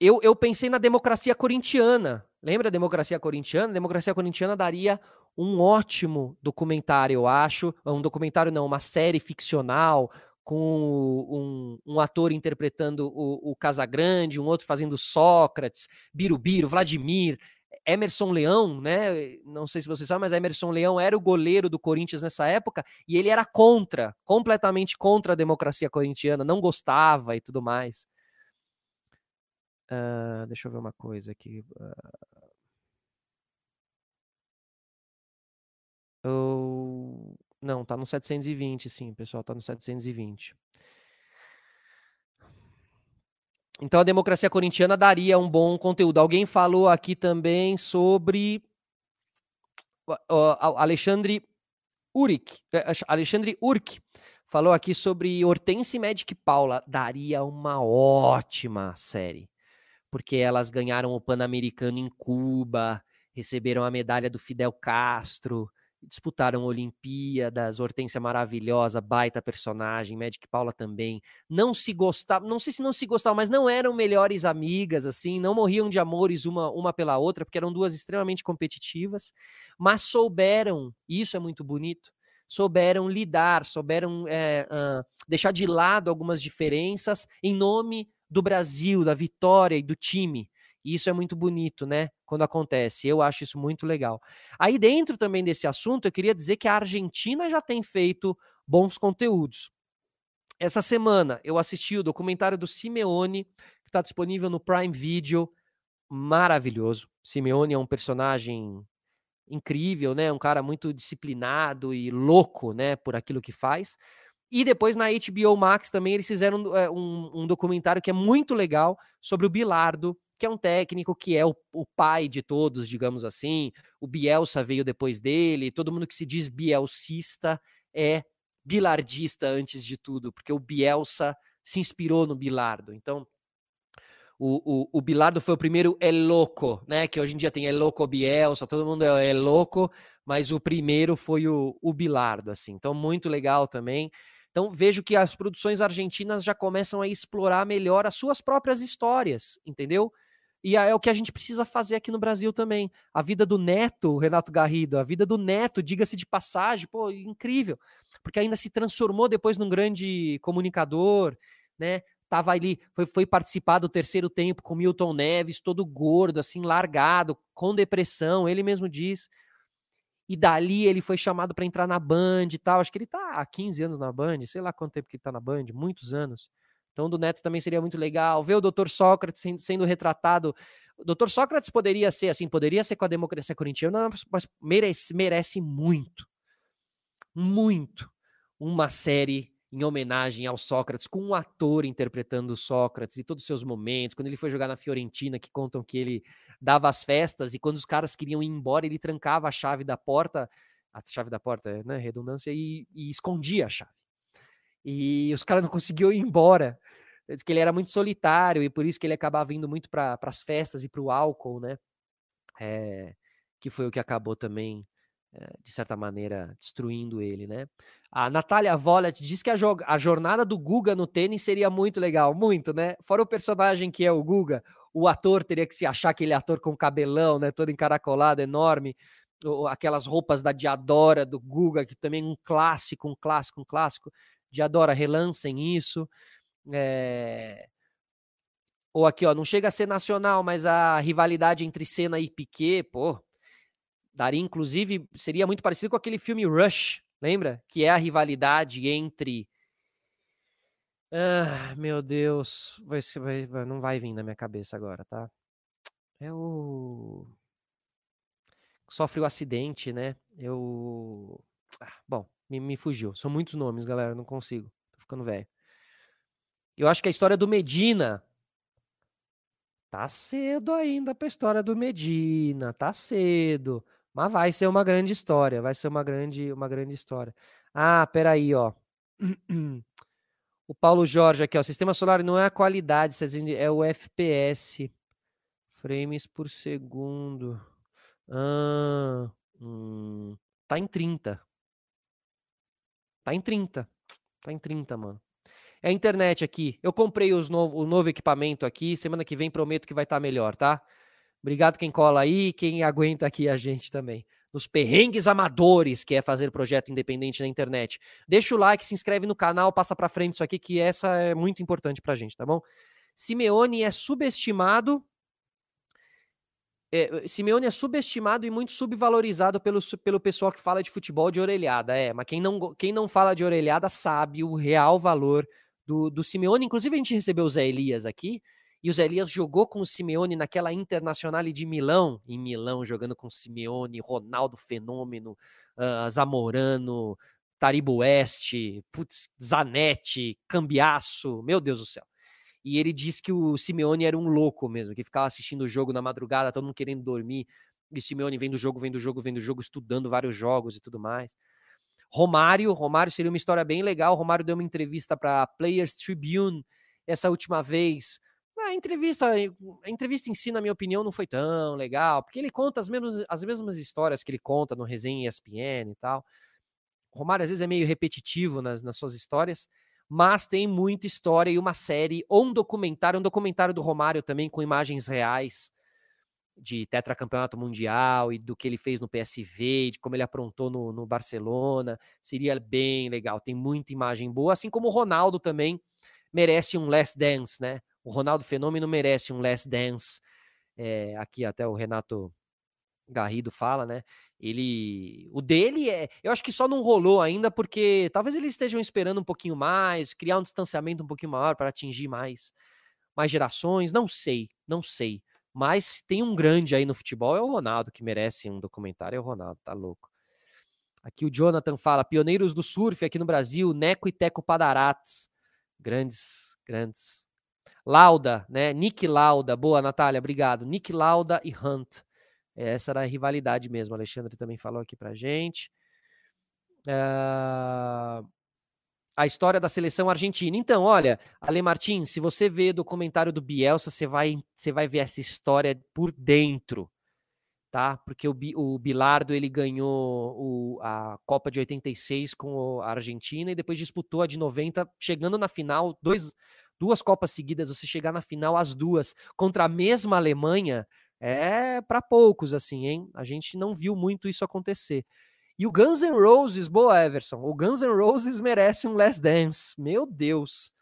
eu, eu pensei na democracia corintiana. Lembra a democracia corintiana? A democracia corintiana daria um ótimo documentário, eu acho. Um documentário não, uma série ficcional com um, um ator interpretando o, o Casagrande, um outro fazendo Sócrates, Birubiru, Vladimir, Emerson Leão, né? Não sei se vocês sabem, mas Emerson Leão era o goleiro do Corinthians nessa época e ele era contra, completamente contra a democracia corintiana, não gostava e tudo mais. Uh, deixa eu ver uma coisa aqui. Uh, não, tá no 720, sim, pessoal, tá no 720. Então a democracia corintiana daria um bom conteúdo. Alguém falou aqui também sobre Alexandre Uric, eh, Alexandre Urk falou aqui sobre Hortense Magic Paula. Daria uma ótima série, porque elas ganharam o Pan-Americano em Cuba, receberam a medalha do Fidel Castro, disputaram Olimpíadas, Hortência maravilhosa, baita personagem, Magic Paula também. Não se gostavam, não sei se não se gostavam, mas não eram melhores amigas, assim, não morriam de amores uma, uma pela outra, porque eram duas extremamente competitivas, mas souberam, e isso é muito bonito, souberam lidar, souberam é, uh, deixar de lado algumas diferenças em nome do Brasil, da vitória e do time. E isso é muito bonito, né? Quando acontece. Eu acho isso muito legal. Aí, dentro também desse assunto, eu queria dizer que a Argentina já tem feito bons conteúdos. Essa semana eu assisti o documentário do Simeone, que está disponível no Prime Video. Maravilhoso. Simeone é um personagem incrível, né? Um cara muito disciplinado e louco, né? Por aquilo que faz. E depois na HBO Max também eles fizeram é, um, um, documentário que é muito legal sobre o Bilardo, que é um técnico que é o, o, pai de todos, digamos assim. O Bielsa veio depois dele. Todo mundo que se diz bielcista é bilardista antes de tudo, porque o Bielsa se inspirou no Bilardo. Então, o, o, o Bilardo foi o primeiro é louco, né? Que hoje em dia tem é louco Bielsa, todo mundo é, é louco, mas o primeiro foi o, o Bilardo, assim. Então, muito legal também. Então vejo que as produções argentinas já começam a explorar melhor as suas próprias histórias, entendeu? E é o que a gente precisa fazer aqui no Brasil também. A vida do neto, Renato Garrido, a vida do neto, diga-se de passagem, pô, incrível. Porque ainda se transformou depois num grande comunicador, né? Tava ali, foi, foi participar do terceiro tempo com Milton Neves, todo gordo, assim, largado, com depressão, ele mesmo diz. E dali ele foi chamado para entrar na Band e tal. Acho que ele tá há 15 anos na Band, sei lá quanto tempo que ele tá na Band, muitos anos. Então, do Neto também seria muito legal. Ver o Dr. Sócrates sendo retratado. O Dr. Sócrates poderia ser assim, poderia ser com a democracia corintiana, mas merece, merece muito, muito uma série em homenagem ao Sócrates, com um ator interpretando o Sócrates e todos os seus momentos. Quando ele foi jogar na Fiorentina, que contam que ele dava as festas e quando os caras queriam ir embora, ele trancava a chave da porta, a chave da porta, né, redundância, e, e escondia a chave. E os caras não conseguiam ir embora. Diz que ele era muito solitário e por isso que ele acabava vindo muito para as festas e para o álcool, né? É, que foi o que acabou também, é, de certa maneira, destruindo ele, né? A Natália Volet diz que a, a jornada do Guga no tênis seria muito legal, muito, né? Fora o personagem que é o Guga, o ator teria que se achar aquele ator com cabelão, né? Todo encaracolado, enorme, aquelas roupas da Diadora, do Guga, que também é um clássico, um clássico, um clássico de Adora, relancem isso. É... Ou aqui, ó, não chega a ser nacional, mas a rivalidade entre Senna e Piquet, pô, daria inclusive, seria muito parecido com aquele filme Rush, lembra? Que é a rivalidade entre ah, meu Deus, vai, vai, não vai vir na minha cabeça agora, tá? É o sofre o acidente, né? Eu ah, bom, me, me fugiu. São muitos nomes, galera. Não consigo. Tô ficando velho. Eu acho que a história do Medina. Tá cedo ainda pra história do Medina. Tá cedo. Mas vai ser uma grande história. Vai ser uma grande, uma grande história. Ah, peraí, ó. *clears throat* O Paulo Jorge aqui, ó. Sistema solar não é a qualidade, é o FPS. Frames por segundo. Ah, hum, tá em 30. Tá em 30. Tá em 30, mano. É a internet aqui. Eu comprei os o novo equipamento aqui. Semana que vem prometo que vai estar tá melhor, tá? Obrigado quem cola aí, quem aguenta aqui a gente também. No dos perrengues amadores que é fazer projeto independente na internet. Deixa o like, se inscreve no canal, passa para frente isso aqui que essa é muito importante pra gente, tá bom? Simeone é subestimado é, Simeone é subestimado e muito subvalorizado pelo, pelo pessoal que fala de futebol de orelhada. É, mas quem não, quem não fala de orelhada sabe o real valor do, do Simeone. Inclusive, a gente recebeu o Zé Elias aqui, e o Zé Elias jogou com o Simeone naquela Internacional de Milão, em Milão, jogando com o Simeone, Ronaldo Fenômeno, uh, Zamorano, Taribo Oeste, Zanetti, Cambiaço, meu Deus do céu. E ele disse que o Simeone era um louco mesmo, que ficava assistindo o jogo na madrugada, todo mundo querendo dormir. E Simeone vendo o jogo, vendo o jogo, vendo o jogo, estudando vários jogos e tudo mais. Romário, Romário seria uma história bem legal. Romário deu uma entrevista para Players Tribune essa última vez. A entrevista, a entrevista em si, na minha opinião, não foi tão legal, porque ele conta as mesmas, as mesmas histórias que ele conta no resenha ESPN e tal. O Romário às vezes é meio repetitivo nas, nas suas histórias, mas tem muita história e uma série ou um documentário, um documentário do Romário também com imagens reais de tetracampeonato mundial e do que ele fez no PSV, de como ele aprontou no, no Barcelona, seria bem legal. Tem muita imagem boa, assim como o Ronaldo também merece um Last Dance, né? O Ronaldo Fenômeno merece um Last Dance. É, aqui até o Renato Garrido fala, né? Ele, o dele é, eu acho que só não rolou ainda porque talvez eles estejam esperando um pouquinho mais, criar um distanciamento um pouquinho maior para atingir mais, mais gerações. Não sei, não sei. Mas tem um grande aí no futebol é o Ronaldo que merece um documentário. É o Ronaldo, tá louco. Aqui o Jonathan fala: pioneiros do surf aqui no Brasil, Neco e Teco Padarates. Grandes, grandes. Lauda, né? Nick Lauda. Boa, Natália, obrigado. Nick Lauda e Hunt. Essa era a rivalidade mesmo. O Alexandre também falou aqui pra gente. Uh, a história da seleção argentina. Então, olha, Ale Martins, se você vê documentário do Bielsa, você vai, você vai ver essa história por dentro, tá? Porque o, o Bilardo ele ganhou o, a Copa de 86 com a Argentina e depois disputou a de 90, chegando na final, dois, duas Copas seguidas, você chegar na final as duas contra a mesma Alemanha, é para poucos, assim, hein? A gente não viu muito isso acontecer. E o Guns N' Roses, boa, Everson. O Guns N' Roses merece um Last Dance. Meu Deus.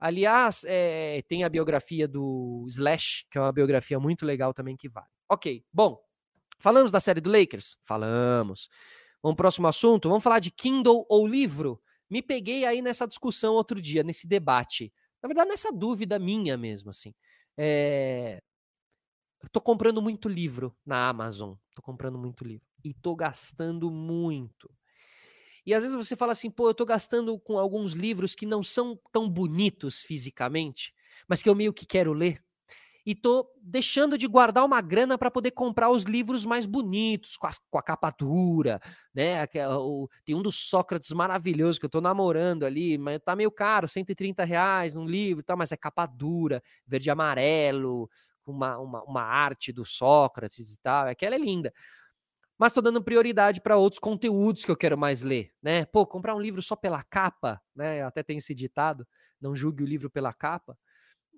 Aliás, é, tem a biografia do Slash, que é uma biografia muito legal também que vale. Ok, bom. Falamos da série do Lakers? Falamos. Vamos próximo assunto? Vamos falar de Kindle ou livro? Me peguei aí nessa discussão outro dia, nesse debate. Na verdade, nessa dúvida minha mesmo, assim. É, eu tô comprando muito livro na Amazon. Tô comprando muito livro. E tô gastando muito. E às vezes você fala assim, pô, eu tô gastando com alguns livros que não são tão bonitos fisicamente, mas que eu meio que quero ler e tô deixando de guardar uma grana para poder comprar os livros mais bonitos, com a, com a capa dura, né? O, tem um dos Sócrates maravilhoso que eu tô namorando ali, mas tá meio caro, 130 reais um livro, tá, mas é capa dura, verde e amarelo, com uma, uma, uma arte do Sócrates e tal, aquela é linda. Mas tô dando prioridade para outros conteúdos que eu quero mais ler, né? Pô, comprar um livro só pela capa, né? Até tem esse ditado, não julgue o livro pela capa.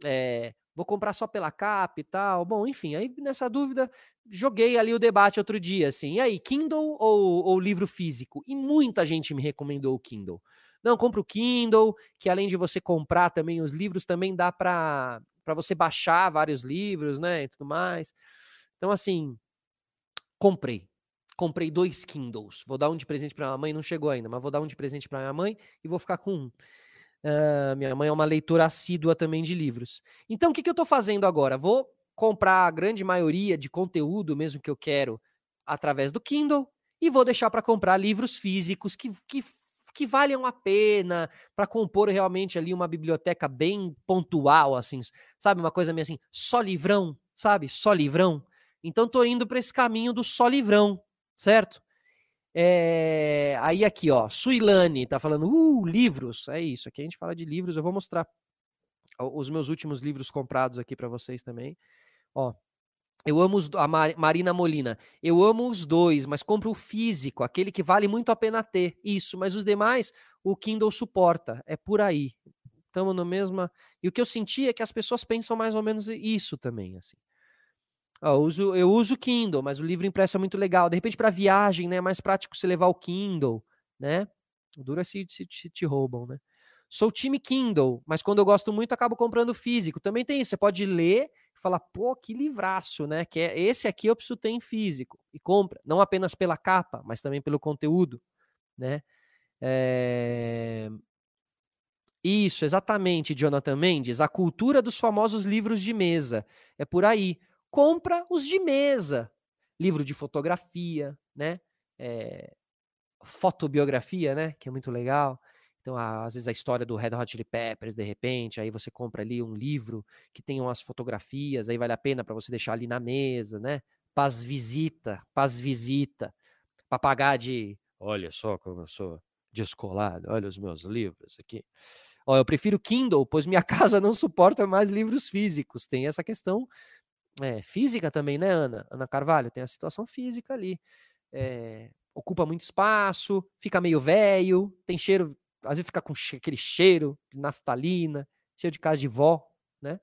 É, vou comprar só pela capa e tal. Bom, enfim, aí nessa dúvida, joguei ali o debate outro dia, assim, e aí, Kindle ou, ou livro físico? E muita gente me recomendou o Kindle. Não, compra o Kindle, que além de você comprar também os livros, também dá para você baixar vários livros, né, e tudo mais. Então, assim, comprei. Comprei dois Kindles. Vou dar um de presente para minha mãe, não chegou ainda, mas vou dar um de presente para minha mãe e vou ficar com um. Uh, minha mãe é uma leitora assídua também de livros. Então, o que, que eu estou fazendo agora? Vou comprar a grande maioria de conteúdo, mesmo que eu quero, através do Kindle, e vou deixar para comprar livros físicos que, que, que valham a pena para compor realmente ali uma biblioteca bem pontual, assim, sabe? Uma coisa meio assim, só livrão, sabe? Só livrão. Então, estou indo para esse caminho do só livrão, certo? É, aí aqui, ó, Suilane tá falando, uh, livros, é isso, aqui a gente fala de livros, eu vou mostrar os meus últimos livros comprados aqui para vocês também, ó, eu amo os, a Marina Molina, eu amo os dois, mas compro o físico, aquele que vale muito a pena ter, isso, mas os demais, o Kindle suporta, é por aí, estamos no mesma, e o que eu senti é que as pessoas pensam mais ou menos isso também, assim, eu uso, eu uso Kindle, mas o livro impresso é muito legal. De repente, para viagem, né? É mais prático você levar o Kindle, né? O duro é se, se, se te roubam, né? Sou time Kindle, mas quando eu gosto muito, acabo comprando físico. Também tem isso. Você pode ler e falar, pô, que livraço, né? Que é esse aqui eu preciso ter em físico. E compra, não apenas pela capa, mas também pelo conteúdo, né? É... Isso, exatamente, Jonathan Mendes. A cultura dos famosos livros de mesa. É por aí. Compra os de mesa. Livro de fotografia, né? É... Fotobiografia, né? Que é muito legal. Então, às vezes, a história do Red Hot Chili Peppers, de repente, aí você compra ali um livro que tem umas fotografias, aí vale a pena para você deixar ali na mesa, né? Paz visita, paz visita, para pagar de. Olha só como eu sou descolado, olha os meus livros aqui. Ó, eu prefiro Kindle, pois minha *laughs* casa não suporta mais livros físicos. Tem essa questão é, física também, né, Ana? Ana Carvalho, tem a situação física ali. É, ocupa muito espaço, fica meio velho, tem cheiro, às vezes fica com aquele cheiro de naftalina, cheiro de casa de vó, né?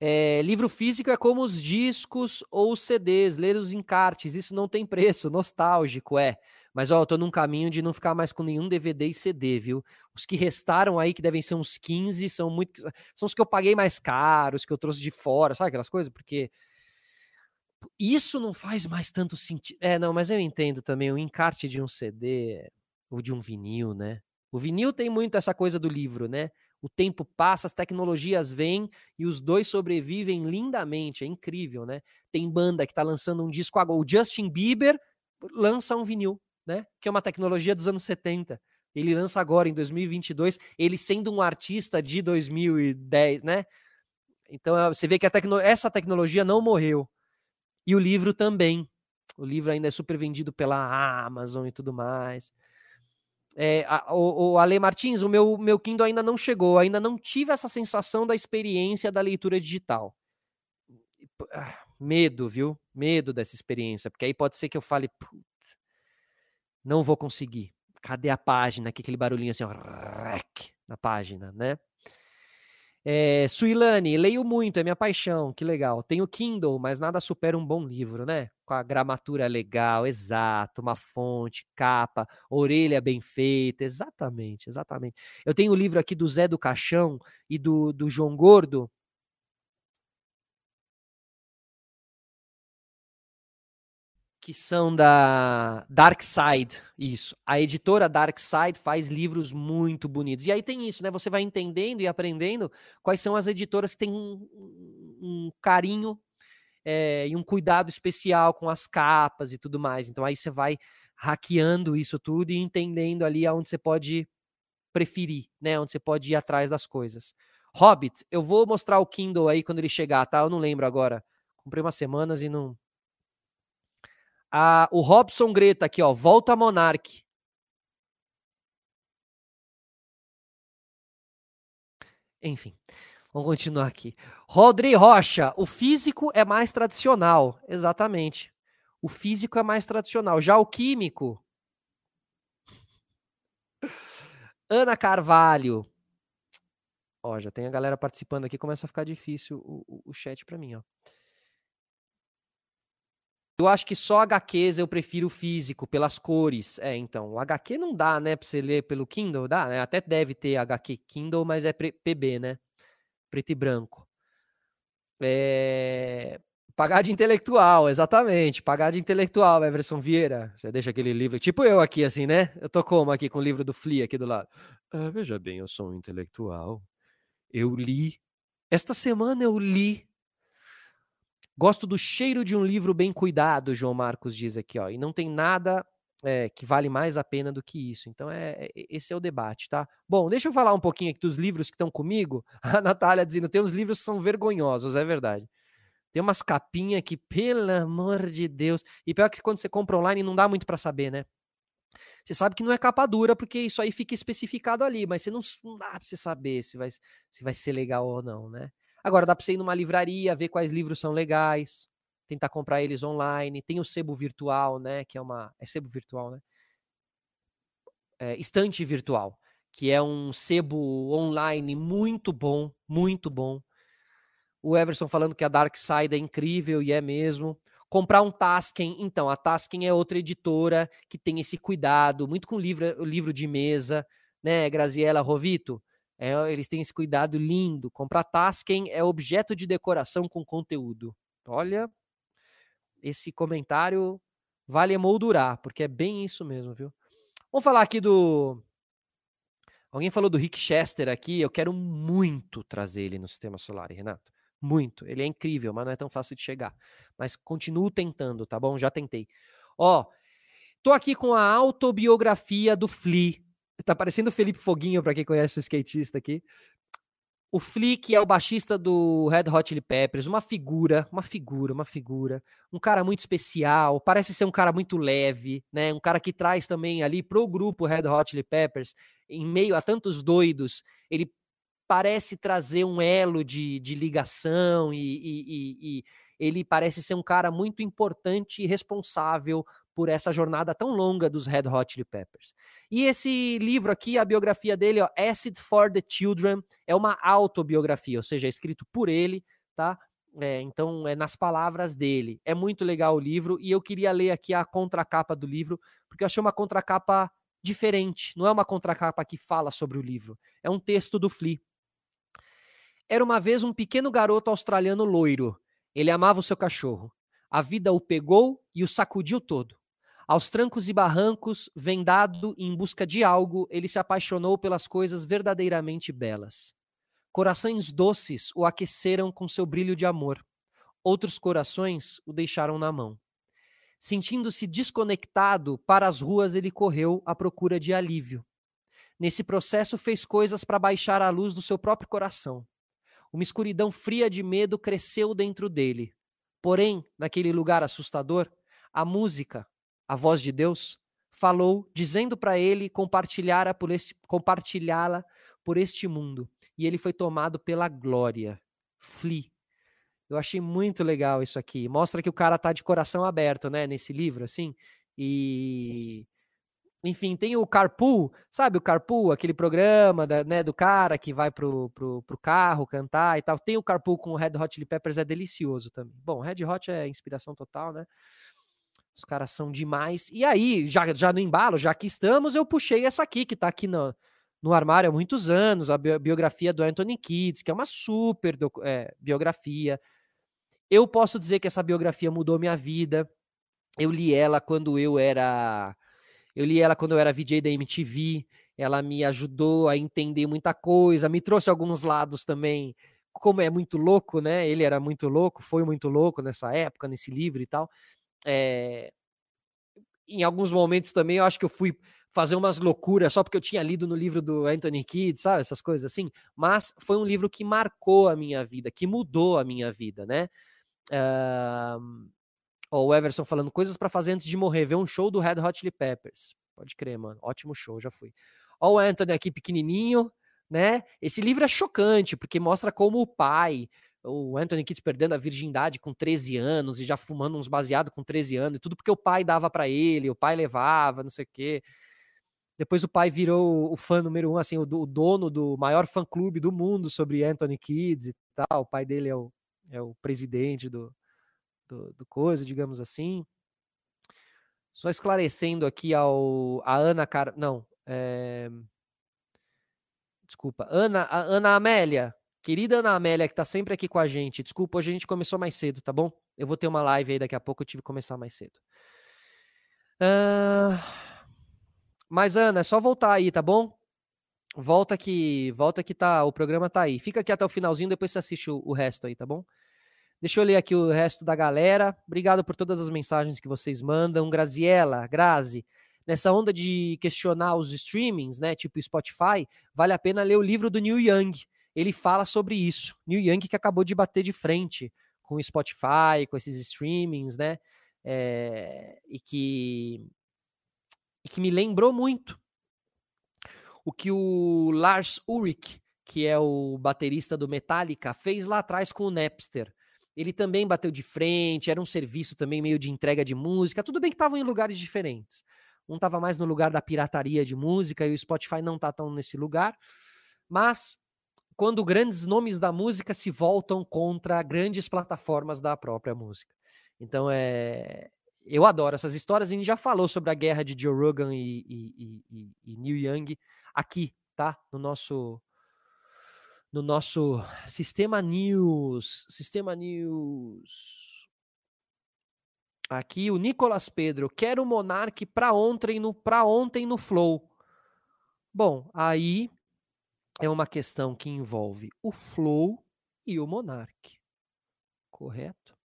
É, livro físico é como os discos ou CDs, ler os encartes, isso não tem preço, nostálgico, é. Mas ó, eu tô num caminho de não ficar mais com nenhum DVD e CD, viu? Os que restaram aí, que devem ser uns 15, são muito. São os que eu paguei mais caros, que eu trouxe de fora, sabe aquelas coisas? Porque isso não faz mais tanto sentido. É, não, mas eu entendo também o encarte de um CD ou de um vinil, né? O vinil tem muito essa coisa do livro, né? O tempo passa, as tecnologias vêm e os dois sobrevivem lindamente. É incrível, né? Tem banda que tá lançando um disco agora. O Justin Bieber lança um vinil, né? Que é uma tecnologia dos anos 70. Ele lança agora em 2022, ele sendo um artista de 2010, né? Então eh, você vê que tecno essa tecnologia não morreu. E o livro também. O livro ainda é super vendido pela Amazon e tudo mais. É, a, o, o Ale Martins, o meu, meu Kindle ainda não chegou, ainda não tive essa sensação da experiência da leitura digital. Ah, medo, viu? Medo dessa experiência, porque aí pode ser que eu fale, não vou conseguir. Cadê a página? aquele barulhinho assim, ó, na página, né? É, Suilane, leio muito, é minha paixão, que legal. Tenho Kindle, mas nada supera um bom livro, né? Com a gramatura legal, exato, uma fonte, capa, orelha bem feita, exatamente, exatamente. Eu tenho o livro aqui do Zé do Caixão e do, do João Gordo, que são da Dark Side, isso. A editora Dark Side faz livros muito bonitos. E aí tem isso, né? Você vai entendendo e aprendendo quais são as editoras que têm um, um carinho é, e um cuidado especial com as capas e tudo mais. Então aí você vai hackeando isso tudo e entendendo ali aonde você pode preferir, né? Onde você pode ir atrás das coisas. Hobbit, eu vou mostrar o Kindle aí quando ele chegar, tá? Eu não lembro agora. Comprei umas semanas e não a, o Robson Greta aqui, ó. Volta Monarque. Enfim, vamos continuar aqui. Rodri Rocha, o físico é mais tradicional. Exatamente. O físico é mais tradicional. Já o químico. Ana Carvalho. Ó, já tem a galera participando aqui, começa a ficar difícil o, o, o chat para mim, ó. Eu acho que só HQs eu prefiro físico, pelas cores. É, então, o HQ não dá, né, pra você ler pelo Kindle, dá, né? Até deve ter HQ Kindle, mas é PB, né? Preto e branco. É... Pagar de intelectual, exatamente. Pagar de intelectual, Everson Vieira. Você deixa aquele livro, tipo eu aqui, assim, né? Eu tô como aqui com o livro do Flea aqui do lado. Ah, veja bem, eu sou um intelectual. Eu li. Esta semana eu li Gosto do cheiro de um livro bem cuidado, João Marcos diz aqui, ó. E não tem nada é, que vale mais a pena do que isso. Então, é, é, esse é o debate, tá? Bom, deixa eu falar um pouquinho aqui dos livros que estão comigo. *laughs* A Natália dizendo: tem uns livros que são vergonhosos, é verdade. Tem umas capinhas que, pelo amor de Deus. E pior que quando você compra online não dá muito para saber, né? Você sabe que não é capa dura, porque isso aí fica especificado ali, mas você não, não dá pra você saber se vai, se vai ser legal ou não, né? Agora dá para você ir numa livraria, ver quais livros são legais, tentar comprar eles online. Tem o sebo virtual, né? Que é uma. É sebo virtual, né? É, estante virtual, que é um sebo online muito bom, muito bom. O Everson falando que a Dark Side é incrível e é mesmo. Comprar um Tasken, então, a Tasken é outra editora que tem esse cuidado, muito com livro, livro de mesa, né, Graziella Rovito? É, eles têm esse cuidado lindo. Comprar Tasken é objeto de decoração com conteúdo. Olha, esse comentário vale emoldurar, porque é bem isso mesmo, viu? Vamos falar aqui do. Alguém falou do Rick Chester aqui. Eu quero muito trazer ele no sistema solar, Renato. Muito. Ele é incrível, mas não é tão fácil de chegar. Mas continuo tentando, tá bom? Já tentei. Ó, tô aqui com a autobiografia do Flea. Tá parecendo o Felipe Foguinho, para quem conhece o skatista aqui. O Flick é o baixista do Red Hot Chili Peppers, uma figura, uma figura, uma figura, um cara muito especial, parece ser um cara muito leve, né? Um cara que traz também ali pro grupo Red Hot Chili Peppers, em meio a tantos doidos, ele parece trazer um elo de, de ligação e, e, e, e ele parece ser um cara muito importante e responsável por essa jornada tão longa dos Red Hot Chili Peppers. E esse livro aqui, a biografia dele, ó, Acid for the Children, é uma autobiografia, ou seja, é escrito por ele, tá? É, então é nas palavras dele. É muito legal o livro e eu queria ler aqui a contracapa do livro, porque eu achei uma contracapa diferente. Não é uma contracapa que fala sobre o livro, é um texto do Flea. Era uma vez um pequeno garoto australiano loiro. Ele amava o seu cachorro. A vida o pegou e o sacudiu todo. Aos trancos e barrancos, vendado em busca de algo, ele se apaixonou pelas coisas verdadeiramente belas. Corações doces o aqueceram com seu brilho de amor. Outros corações o deixaram na mão. Sentindo-se desconectado, para as ruas ele correu à procura de alívio. Nesse processo, fez coisas para baixar a luz do seu próprio coração. Uma escuridão fria de medo cresceu dentro dele. Porém, naquele lugar assustador, a música, a voz de Deus, falou, dizendo para ele compartilhá-la por, compartilhá por este mundo. E ele foi tomado pela glória. Flee. Eu achei muito legal isso aqui. Mostra que o cara tá de coração aberto, né, nesse livro, assim. E enfim, tem o Carpool, sabe o Carpool, aquele programa da, né, do cara que vai pro, pro, pro, carro cantar e tal. Tem o Carpool com o Red Hot Chili Peppers, é delicioso também. Bom, Red Hot é inspiração total, né? Os caras são demais. E aí, já, já no embalo, já que estamos, eu puxei essa aqui, que tá aqui no, no armário há muitos anos, a biografia do Anthony Kids, que é uma super é, biografia. Eu posso dizer que essa biografia mudou minha vida. Eu li ela quando eu era eu li ela quando eu era VJ da MTV, ela me ajudou a entender muita coisa, me trouxe alguns lados também, como é muito louco, né? Ele era muito louco, foi muito louco nessa época, nesse livro e tal. É... Em alguns momentos também eu acho que eu fui fazer umas loucuras só porque eu tinha lido no livro do Anthony Kidd, sabe? Essas coisas assim. Mas foi um livro que marcou a minha vida, que mudou a minha vida, né? Uh, Ó, o Everson falando coisas para fazer antes de morrer. Ver um show do Red Hot Chili Peppers. Pode crer, mano. Ótimo show, já fui. Ó, o Anthony aqui pequenininho, né? Esse livro é chocante, porque mostra como o pai, o Anthony Kidd perdendo a virgindade com 13 anos e já fumando uns baseados com 13 anos, e tudo porque o pai dava para ele, o pai levava, não sei o quê. Depois o pai virou o fã número um, assim, o, dono do maior fã-clube do mundo sobre Anthony Kids e tal. O pai dele é o, é o presidente do, do, do coisa, digamos assim. Só esclarecendo aqui ao a Ana Car... não, é... desculpa, Ana, Ana Amélia, querida Ana Amélia que tá sempre aqui com a gente. Desculpa, hoje a gente começou mais cedo, tá bom? Eu vou ter uma live aí daqui a pouco, eu tive que começar mais cedo. Uh... Mas Ana, é só voltar aí, tá bom? Volta que, volta que tá, o programa tá aí. Fica aqui até o finalzinho, depois você assiste o, o resto aí, tá bom? Deixa eu ler aqui o resto da galera. Obrigado por todas as mensagens que vocês mandam. Graziela, Grazi, nessa onda de questionar os streamings, né, tipo Spotify, vale a pena ler o livro do Neil Young. Ele fala sobre isso. Neil Young que acabou de bater de frente com o Spotify, com esses streamings, né, é, e que e que me lembrou muito o que o Lars Ulrich, que é o baterista do Metallica, fez lá atrás com o Napster ele também bateu de frente, era um serviço também meio de entrega de música. Tudo bem que estavam em lugares diferentes. Um estava mais no lugar da pirataria de música e o Spotify não está tão nesse lugar. Mas quando grandes nomes da música se voltam contra grandes plataformas da própria música. Então é. Eu adoro essas histórias. A gente já falou sobre a guerra de Joe Rogan e, e, e, e Neil Young aqui, tá? No nosso no nosso Sistema News. Sistema News. Aqui o Nicolas Pedro. Quero o Monark para ontem no para ontem no Flow. Bom, aí é uma questão que envolve o Flow e o Monark. Correto?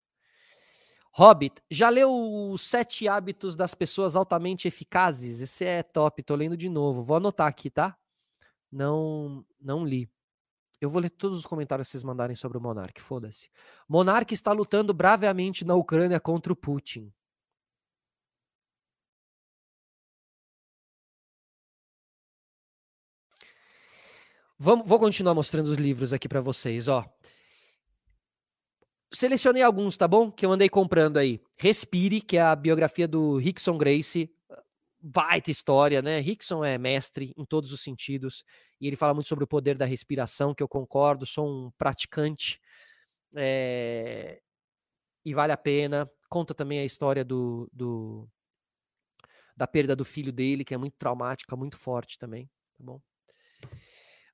Hobbit, já leu os Sete Hábitos das Pessoas Altamente Eficazes? Esse é top, tô lendo de novo. Vou anotar aqui, tá? Não, não li. Eu vou ler todos os comentários que vocês mandarem sobre o Monark, foda-se. Monark está lutando bravemente na Ucrânia contra o Putin. Vamos, vou continuar mostrando os livros aqui para vocês, ó. Selecionei alguns, tá bom? Que eu andei comprando aí. Respire, que é a biografia do Rickson Grace. Baita história, né? Rickson é mestre em todos os sentidos. E ele fala muito sobre o poder da respiração, que eu concordo, sou um praticante. É... E vale a pena. Conta também a história do, do, da perda do filho dele, que é muito traumática, muito forte também, tá bom?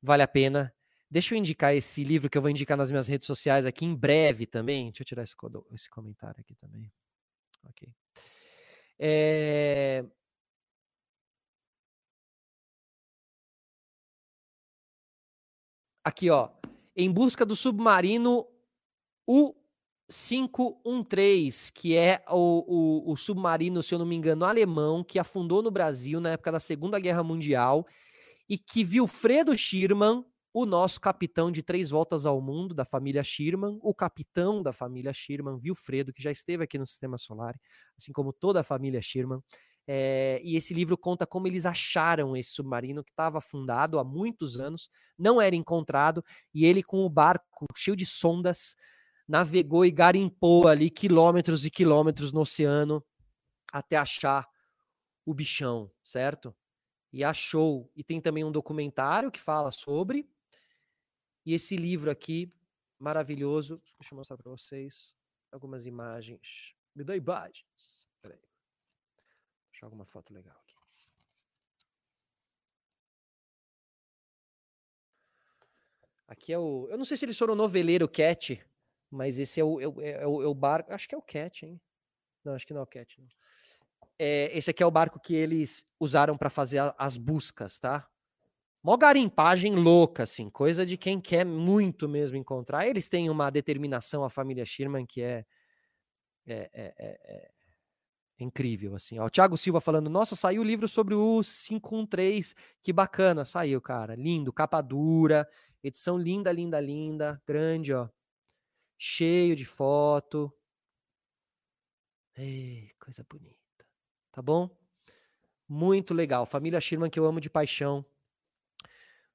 Vale a pena. Deixa eu indicar esse livro que eu vou indicar nas minhas redes sociais aqui em breve também. Deixa eu tirar esse, esse comentário aqui também. Ok. É... Aqui, ó. Em busca do submarino U513, que é o, o, o submarino, se eu não me engano, alemão, que afundou no Brasil na época da Segunda Guerra Mundial e que Wilfredo Schirman, o nosso capitão de três voltas ao mundo da família Schirman, o capitão da família Schirman, Wilfredo, que já esteve aqui no Sistema Solar, assim como toda a família Schirman. É, e esse livro conta como eles acharam esse submarino que estava afundado há muitos anos, não era encontrado, e ele, com o barco cheio de sondas, navegou e garimpou ali quilômetros e quilômetros no oceano até achar o bichão, certo? E achou. E tem também um documentário que fala sobre. E esse livro aqui, maravilhoso. Deixa eu mostrar para vocês algumas imagens. Me dá imagens. Peraí. Deixa alguma foto legal aqui. Aqui é o. Eu não sei se eles foram noveleiro Cat, mas esse é o, é, é, o, é o bar. Acho que é o Cat, hein? Não, acho que não é o Cat. Não é, esse aqui é o barco que eles usaram para fazer a, as buscas, tá? Mó garimpagem louca, assim, coisa de quem quer muito mesmo encontrar. Eles têm uma determinação, a família Sherman, que é, é, é, é incrível, assim. Ó, o Thiago Silva falando, nossa, saiu o livro sobre o 513, que bacana, saiu, cara, lindo, capa dura, edição linda, linda, linda, grande, ó, cheio de foto. Ei, coisa bonita tá bom? Muito legal. Família Sherman que eu amo de paixão.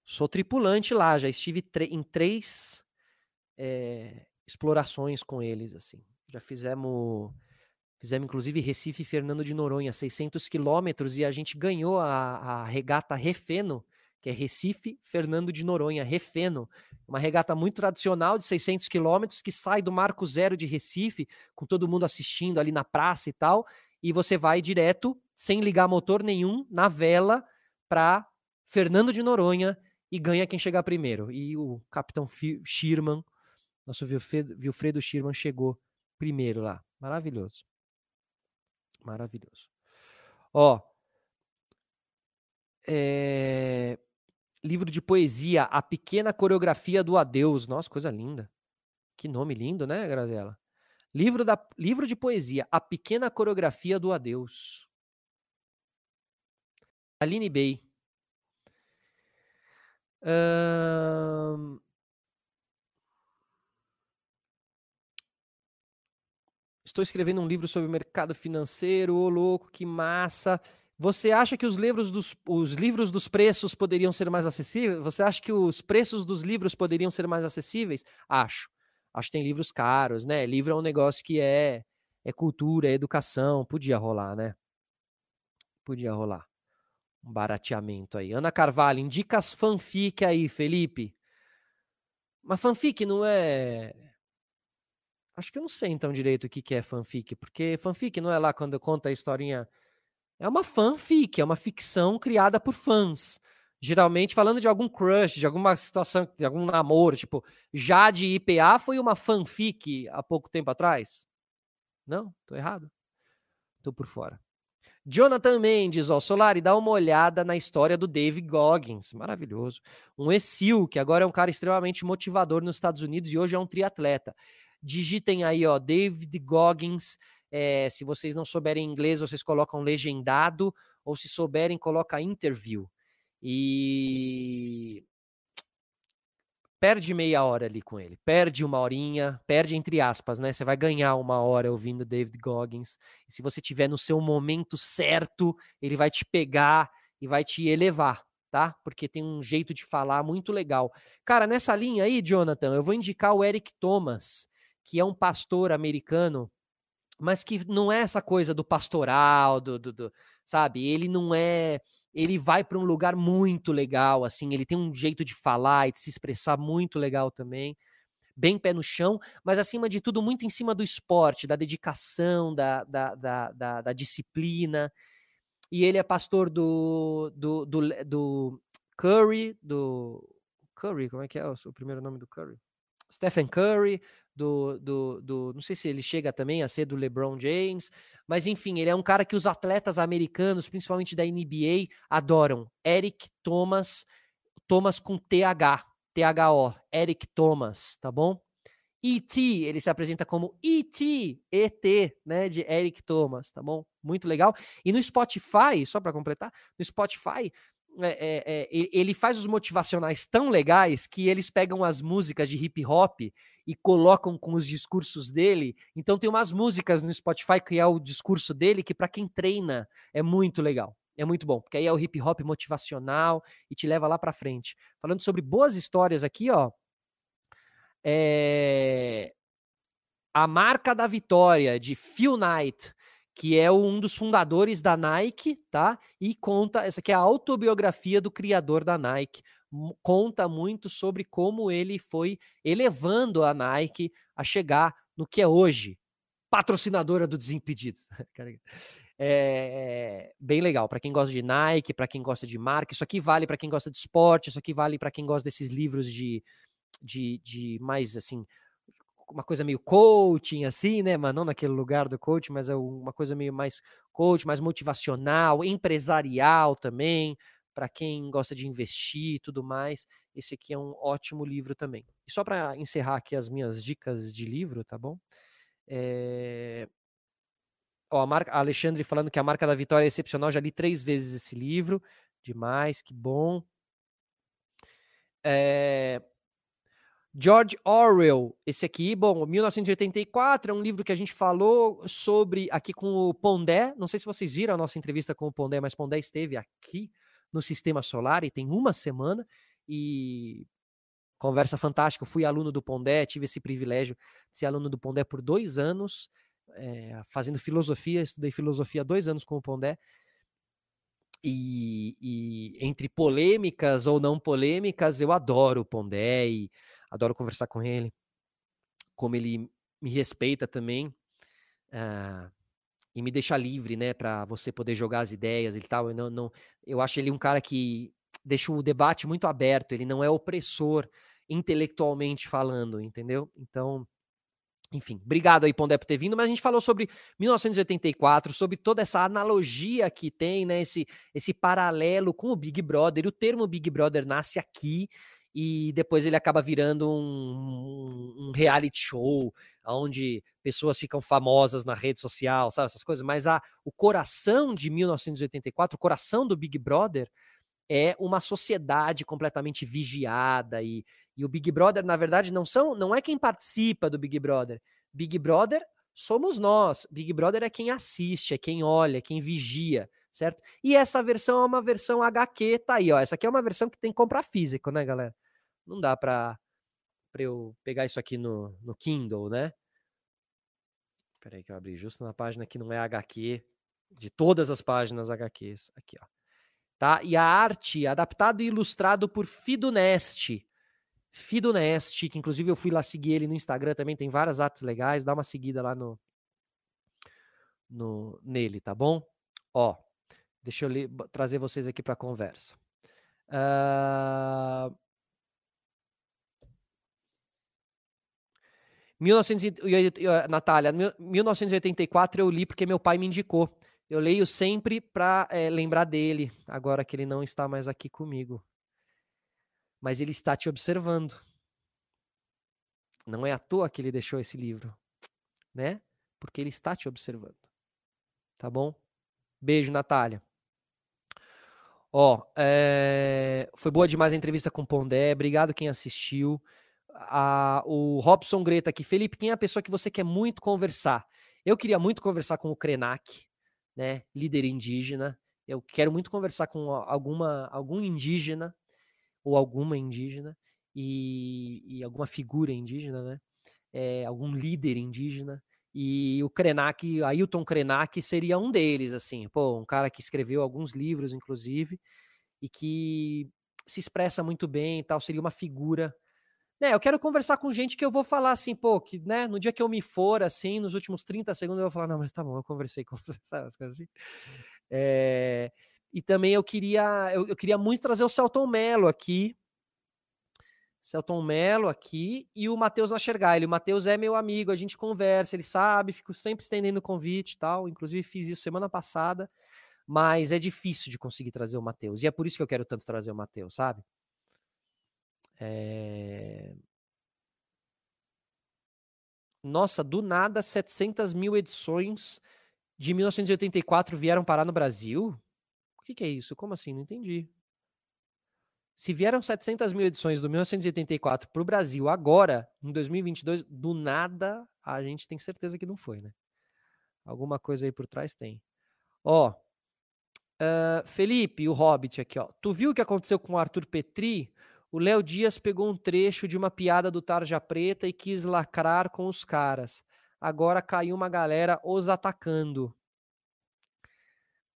Sou tripulante lá, já estive em três é, explorações com eles, assim. Já fizemos, fizemos inclusive Recife e Fernando de Noronha, 600 quilômetros, e a gente ganhou a, a regata Refeno, que é Recife, Fernando de Noronha, Refeno. Uma regata muito tradicional de 600 quilômetros que sai do Marco Zero de Recife, com todo mundo assistindo ali na praça e tal, e você vai direto, sem ligar motor nenhum, na vela para Fernando de Noronha e ganha quem chegar primeiro. E o capitão Schirman, nosso Wilfredo, Schirman, chegou primeiro lá. Maravilhoso. Maravilhoso. Ó. É... Livro de poesia, A Pequena Coreografia do Adeus. Nossa, coisa linda. Que nome lindo, né, Grazela? Livro, da, livro de poesia, A Pequena Coreografia do Adeus. Aline Bey. Estou escrevendo um livro sobre o mercado financeiro, ô louco, que massa. Você acha que os livros, dos, os livros dos preços poderiam ser mais acessíveis? Você acha que os preços dos livros poderiam ser mais acessíveis? Acho. Acho que tem livros caros, né? Livro é um negócio que é, é cultura, é educação. Podia rolar, né? Podia rolar. Um barateamento aí. Ana Carvalho, indica as fanfic aí, Felipe. Mas fanfic não é. Acho que eu não sei então direito o que, que é fanfic, porque fanfic não é lá quando conta a historinha. É uma fanfic, é uma ficção criada por fãs. Geralmente falando de algum crush, de alguma situação, de algum namoro, tipo, Jade IPA foi uma fanfic há pouco tempo atrás? Não? Tô errado? Tô por fora. Jonathan Mendes, ó, Solari, dá uma olhada na história do Dave Goggins, maravilhoso. Um exil, que agora é um cara extremamente motivador nos Estados Unidos e hoje é um triatleta. Digitem aí, ó, David Goggins. É, se vocês não souberem inglês, vocês colocam legendado, ou se souberem, coloca interview. E perde meia hora ali com ele, perde uma horinha, perde entre aspas, né? Você vai ganhar uma hora ouvindo David Goggins. E se você tiver no seu momento certo, ele vai te pegar e vai te elevar, tá? Porque tem um jeito de falar muito legal. Cara, nessa linha aí, Jonathan, eu vou indicar o Eric Thomas, que é um pastor americano, mas que não é essa coisa do pastoral, do, do, do sabe? Ele não é ele vai para um lugar muito legal, assim, ele tem um jeito de falar e de se expressar muito legal também, bem pé no chão, mas acima de tudo muito em cima do esporte, da dedicação, da, da, da, da, da disciplina, e ele é pastor do, do, do, do Curry, do Curry, como é que é o, primeiro nome do Curry? Stephen Curry, do, do, do, Não sei se ele chega também a ser do LeBron James, mas enfim, ele é um cara que os atletas americanos, principalmente da NBA, adoram. Eric Thomas, Thomas com TH, T-H-O, Eric Thomas, tá bom? E.T., ele se apresenta como E.T., E.T., né, de Eric Thomas, tá bom? Muito legal. E no Spotify, só para completar, no Spotify é, é, ele faz os motivacionais tão legais que eles pegam as músicas de hip hop e colocam com os discursos dele. Então tem umas músicas no Spotify que é o discurso dele que para quem treina é muito legal. É muito bom, porque aí é o hip hop motivacional e te leva lá para frente. Falando sobre boas histórias aqui, ó. É... A marca da vitória de Phil Knight que é um dos fundadores da Nike, tá? E conta, essa aqui é a autobiografia do criador da Nike, conta muito sobre como ele foi elevando a Nike a chegar no que é hoje, patrocinadora do Desimpedidos. *laughs* É, é bem legal para quem gosta de Nike, para quem gosta de marca. Isso aqui vale para quem gosta de esporte, isso aqui vale para quem gosta desses livros de, de, de mais assim uma coisa meio coaching, assim, né? Mas não naquele lugar do coaching, mas é uma coisa meio mais coach, mais motivacional, empresarial também, para quem gosta de investir e tudo mais. Esse aqui é um ótimo livro também. E só para encerrar aqui as minhas dicas de livro, tá bom? É... Ó, a, marca, a Alexandre falando que a marca da vitória é excepcional, já li três vezes esse livro. Demais, que bom. É... George Orwell, esse aqui, bom, 1984, é um livro que a gente falou sobre aqui com o Pondé. Não sei se vocês viram a nossa entrevista com o Pondé, mas Pondé esteve aqui no Sistema Solar e tem uma semana e conversa fantástica. Eu fui aluno do Pondé, tive esse privilégio de ser aluno do Pondé por dois anos, é, fazendo filosofia, estudei filosofia dois anos com o Pondé. E, e, entre polêmicas ou não polêmicas, eu adoro o Pondé e adoro conversar com ele, como ele me respeita também uh, e me deixa livre, né, para você poder jogar as ideias e tal. Eu não, não, eu acho ele um cara que deixa o debate muito aberto. Ele não é opressor intelectualmente falando, entendeu? Então enfim, obrigado aí, Pondé, por ter vindo, mas a gente falou sobre 1984, sobre toda essa analogia que tem, né, esse, esse paralelo com o Big Brother, o termo Big Brother nasce aqui, e depois ele acaba virando um, um, reality show, onde pessoas ficam famosas na rede social, sabe, essas coisas, mas a, o coração de 1984, o coração do Big Brother, é uma sociedade completamente vigiada e, e o Big Brother, na verdade, não são, não é quem participa do Big Brother. Big Brother somos nós. Big Brother é quem assiste, é quem olha, é quem vigia, certo? E essa versão é uma versão HQ, tá aí, ó. Essa aqui é uma versão que tem que comprar físico, né, galera? Não dá para eu pegar isso aqui no, no Kindle, né? Peraí que eu abri justo na página que não é HQ, de todas as páginas HQs. Aqui, ó. Tá? E a arte, adaptado e ilustrado por Fido Nest Fido Nest, que inclusive eu fui lá seguir ele no Instagram também, tem várias artes legais, dá uma seguida lá no, no nele, tá bom? Ó, deixa eu ler, trazer vocês aqui para a conversa. Uh... 1980, Natália, 1984 eu li porque meu pai me indicou. Eu leio sempre para é, eh, lembrar dele, agora que ele não está mais aqui comigo. Mas ele está te observando. Não é à toa que ele deixou esse livro, né? Porque ele está te observando. Tá bom? Beijo, Natália. Ó, é... foi boa demais a entrevista com o Pondé. Obrigado quem assistiu. A, o Robson Greta aqui. Felipe, quem é a pessoa que você quer muito conversar? Eu queria muito conversar com o Krenak né, líder indígena. Eu quero muito conversar com alguma algum indígena ou alguma indígena e, e alguma figura indígena, né? É, algum líder indígena. E o Krenak, Ailton Krenak seria um deles, assim, pô, um cara que escreveu alguns livros, inclusive, e que se expressa muito bem e tal, seria uma figura né, eu quero conversar com gente que eu vou falar assim, pô, que, né, no dia que eu me for, assim, nos últimos 30 segundos, eu vou falar, não, mas tá bom, eu conversei com *laughs* sabe, as coisas assim. É, e também eu queria, eu, eu, queria muito trazer o Celton Mello aqui, Celton Mello aqui, e o Matheus Nachergaile. O Matheus é meu amigo, a gente conversa, ele sabe, fico sempre estendendo o convite e tal, inclusive fiz isso semana passada, mas é difícil de conseguir trazer o Matheus, e é por isso que eu quero tanto trazer o Matheus, sabe? É... Nossa, do nada 700 mil edições de 1984 vieram parar no Brasil? O que, que é isso? Como assim? Não entendi. Se vieram 700 mil edições do 1984 para o Brasil agora, em 2022, do nada, a gente tem certeza que não foi, né? Alguma coisa aí por trás tem. Ó, uh, Felipe, o Hobbit aqui, ó. Tu viu o que aconteceu com o Arthur Petri? O Léo Dias pegou um trecho de uma piada do Tarja Preta e quis lacrar com os caras. Agora caiu uma galera os atacando.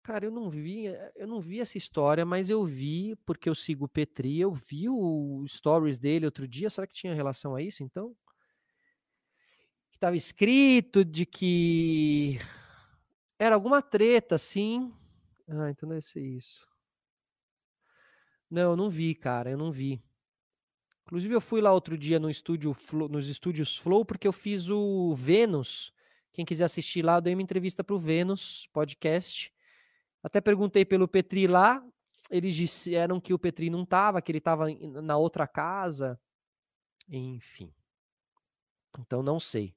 Cara, eu não vi, eu não vi essa história, mas eu vi porque eu sigo o Petri, eu vi o stories dele outro dia. Será que tinha relação a isso, então? Que tava escrito de que era alguma treta, sim. Ah, então deve ser isso. Não, eu não vi, cara, eu não vi. Inclusive, eu fui lá outro dia no estúdio Flow, nos estúdios Flow, porque eu fiz o Vênus. Quem quiser assistir lá, eu dei uma entrevista para o Vênus podcast. Até perguntei pelo Petri lá. Eles disseram que o Petri não estava, que ele estava na outra casa. Enfim. Então não sei.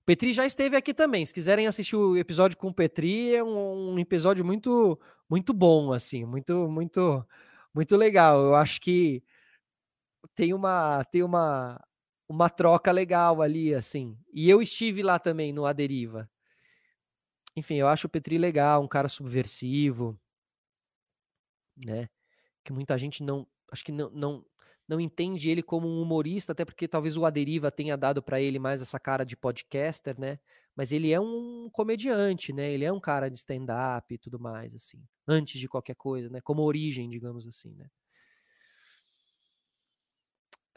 O Petri já esteve aqui também. Se quiserem assistir o episódio com o Petri, é um, um episódio muito, muito bom, assim, muito, muito muito legal. Eu acho que tem uma tem uma uma troca legal ali, assim. E eu estive lá também no Aderiva. Enfim, eu acho o Petri legal, um cara subversivo, né? Que muita gente não, acho que não, não, não entende ele como um humorista, até porque talvez o Aderiva tenha dado para ele mais essa cara de podcaster, né? Mas ele é um comediante, né? Ele é um cara de stand-up e tudo mais, assim antes de qualquer coisa, né? Como origem, digamos assim, né?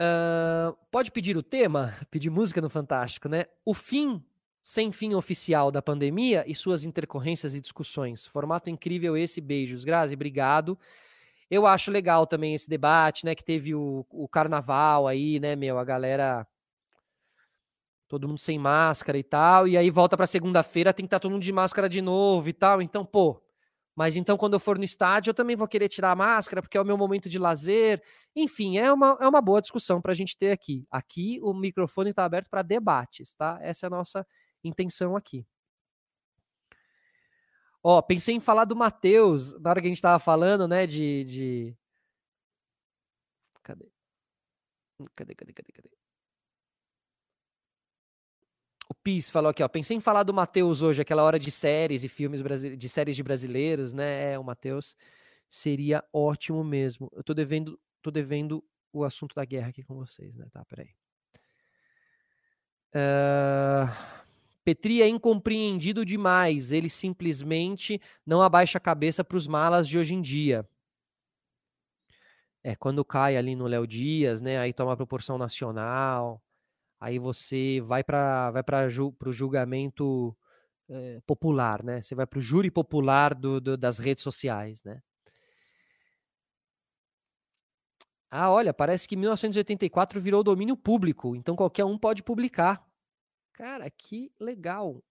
Uh, pode pedir o tema? Pedir música no Fantástico, né? O fim sem fim oficial da pandemia e suas intercorrências e discussões. Formato incrível esse, beijos. Grazi, obrigado. Eu acho legal também esse debate, né? Que teve o, o carnaval aí, né, meu? A galera. Todo mundo sem máscara e tal. E aí volta pra segunda-feira, tem que estar tá todo mundo de máscara de novo e tal. Então, pô, mas então, quando eu for no estádio, eu também vou querer tirar a máscara, porque é o meu momento de lazer. Enfim, é uma, é uma boa discussão para a gente ter aqui. Aqui o microfone está aberto para debates, tá? Essa é a nossa intenção aqui. Ó, pensei em falar do Matheus, na hora que a gente estava falando, né, de, de. Cadê? Cadê, cadê, cadê, cadê? O Pis falou aqui, ó. Pensei em falar do Matheus hoje, aquela hora de séries e filmes de séries de brasileiros, né? É, o Matheus seria ótimo mesmo. Eu tô devendo, tô devendo o assunto da guerra aqui com vocês, né? Tá, peraí. Uh, Petri é incompreendido demais. Ele simplesmente não abaixa a cabeça para os malas de hoje em dia. É, quando cai ali no Léo Dias, né? Aí toma proporção nacional. Aí você vai para vai para ju, o julgamento é, popular, né? Você vai para o júri popular do, do, das redes sociais, né? Ah, olha, parece que 1984 virou domínio público, então qualquer um pode publicar. Cara, que legal.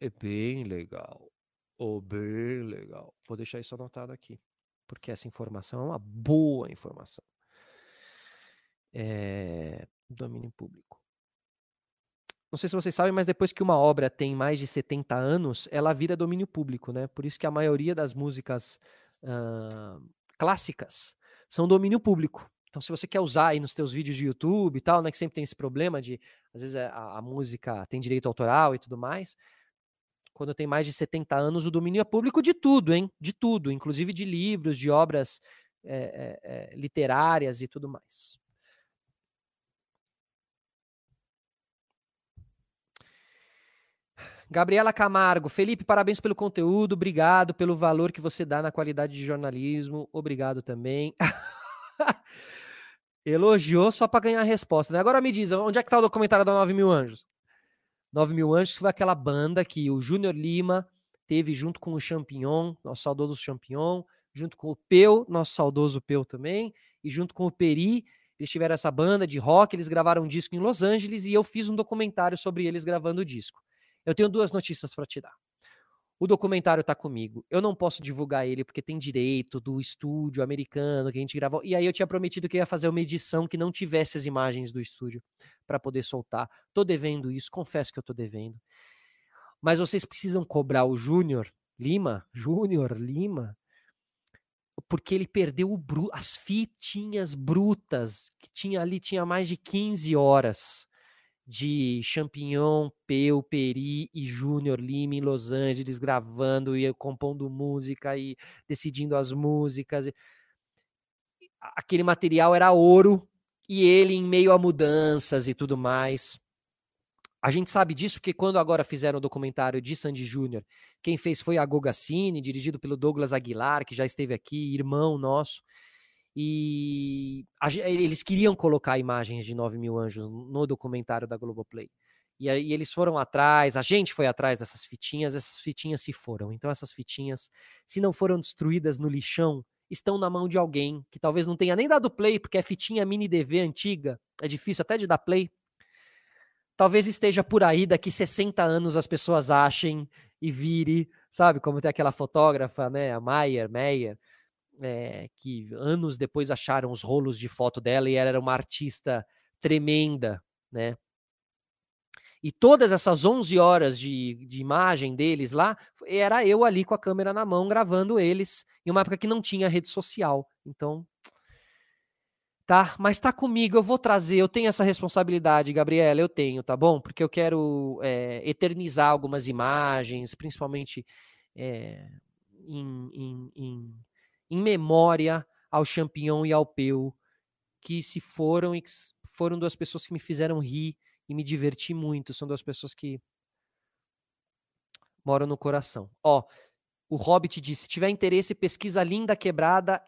É bem legal. Oh, bem legal. Vou deixar isso anotado aqui, porque essa informação é uma boa informação. É, domínio público. Não sei se vocês sabem, mas depois que uma obra tem mais de 70 anos, ela vira domínio público, né? Por isso que a maioria das músicas uh, clássicas são domínio público. Então, se você quer usar aí nos teus vídeos de YouTube e tal, né, que sempre tem esse problema de, às vezes, a, a música tem direito autoral e tudo mais, quando tem mais de 70 anos, o domínio é público de tudo, hein? De tudo, inclusive de livros, de obras é, é, é, literárias e tudo mais. Gabriela Camargo, Felipe, parabéns pelo conteúdo, obrigado pelo valor que você dá na qualidade de jornalismo, obrigado também. *laughs* Elogiou só para ganhar a resposta, né? Agora me diz, onde é que tá o documentário da 9 Mil Anjos? 9 Mil Anjos foi aquela banda que o Júnior Lima teve junto com o Champignon, nosso saudoso Champignon, junto com o Peu, nosso saudoso Peu também, e junto com o Peri, eles tiveram essa banda de rock, eles gravaram um disco em Los Angeles e eu fiz um documentário sobre eles gravando o disco. Eu tenho duas notícias para te dar. O documentário está comigo. Eu não posso divulgar ele porque tem direito do estúdio americano que a gente gravou. E aí eu tinha prometido que ia fazer uma edição que não tivesse as imagens do estúdio para poder soltar. Tô devendo isso, confesso que eu tô devendo. Mas vocês precisam cobrar o Júnior Lima, Júnior Lima, porque ele perdeu as fitinhas brutas que tinha ali, tinha mais de 15 horas de Champignon, Peu, Peri e Júnior Lima em Los Angeles gravando e compondo música e decidindo as músicas. Aquele material era ouro e ele em meio a mudanças e tudo mais. A gente sabe disso porque quando agora fizeram o documentário de Sandy Júnior, quem fez foi a Gogacine, dirigido pelo Douglas Aguilar, que já esteve aqui, irmão nosso. E a, eles queriam colocar imagens de 9 mil anjos no documentário da Globoplay. E aí eles foram atrás, a gente foi atrás dessas fitinhas, essas fitinhas se foram. Então essas fitinhas, se não foram destruídas no lixão, estão na mão de alguém que talvez não tenha nem dado play, porque é fitinha mini DV antiga, é difícil até de dar play. Talvez esteja por aí, daqui 60 anos as pessoas achem e vire, sabe? Como tem aquela fotógrafa, né, a Mayer, Meyer, é, que anos depois acharam os rolos de foto dela e ela era uma artista tremenda, né? E todas essas 11 horas de, de imagem deles lá, era eu ali com a câmera na mão gravando eles, em uma época que não tinha rede social. Então, tá? Mas tá comigo, eu vou trazer, eu tenho essa responsabilidade, Gabriela, eu tenho, tá bom? Porque eu quero é, eternizar algumas imagens, principalmente é, em, em, em em memória ao Champignon e ao Peu, que se foram e foram duas pessoas que me fizeram rir e me divertir muito. São duas pessoas que moram no coração. Ó, o Hobbit disse: se tiver interesse, pesquisa Linda Quebrada,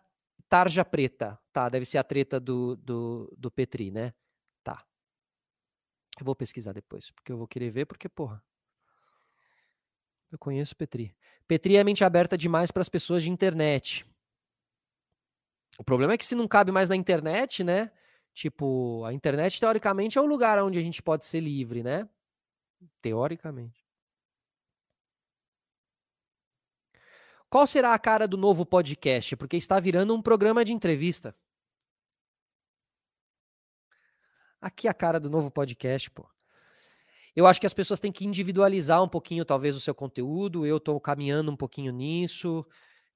Tarja Preta. Tá, deve ser a treta do, do, do Petri, né? Tá. Eu vou pesquisar depois, porque eu vou querer ver, porque, porra. Eu conheço Petri. Petri é mente aberta demais para as pessoas de internet. O problema é que se não cabe mais na internet, né? Tipo, a internet teoricamente é o lugar onde a gente pode ser livre, né? Teoricamente. Qual será a cara do novo podcast? Porque está virando um programa de entrevista. Aqui é a cara do novo podcast, pô. Eu acho que as pessoas têm que individualizar um pouquinho, talvez, o seu conteúdo. Eu estou caminhando um pouquinho nisso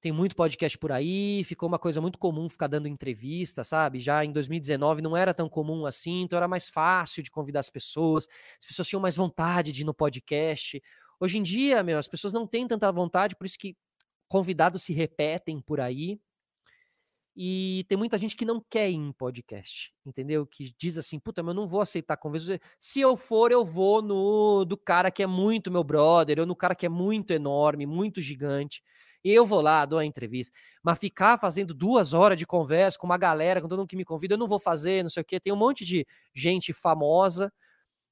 tem muito podcast por aí, ficou uma coisa muito comum ficar dando entrevista, sabe? Já em 2019 não era tão comum assim, então era mais fácil de convidar as pessoas, as pessoas tinham mais vontade de ir no podcast. Hoje em dia, meu, as pessoas não têm tanta vontade, por isso que convidados se repetem por aí. E tem muita gente que não quer ir em podcast, entendeu? Que diz assim, puta, mas eu não vou aceitar conversa. Se eu for, eu vou no do cara que é muito meu brother, ou no cara que é muito enorme, muito gigante. Eu vou lá, dou a entrevista. Mas ficar fazendo duas horas de conversa com uma galera, com todo mundo que me convida, eu não vou fazer, não sei o quê. Tem um monte de gente famosa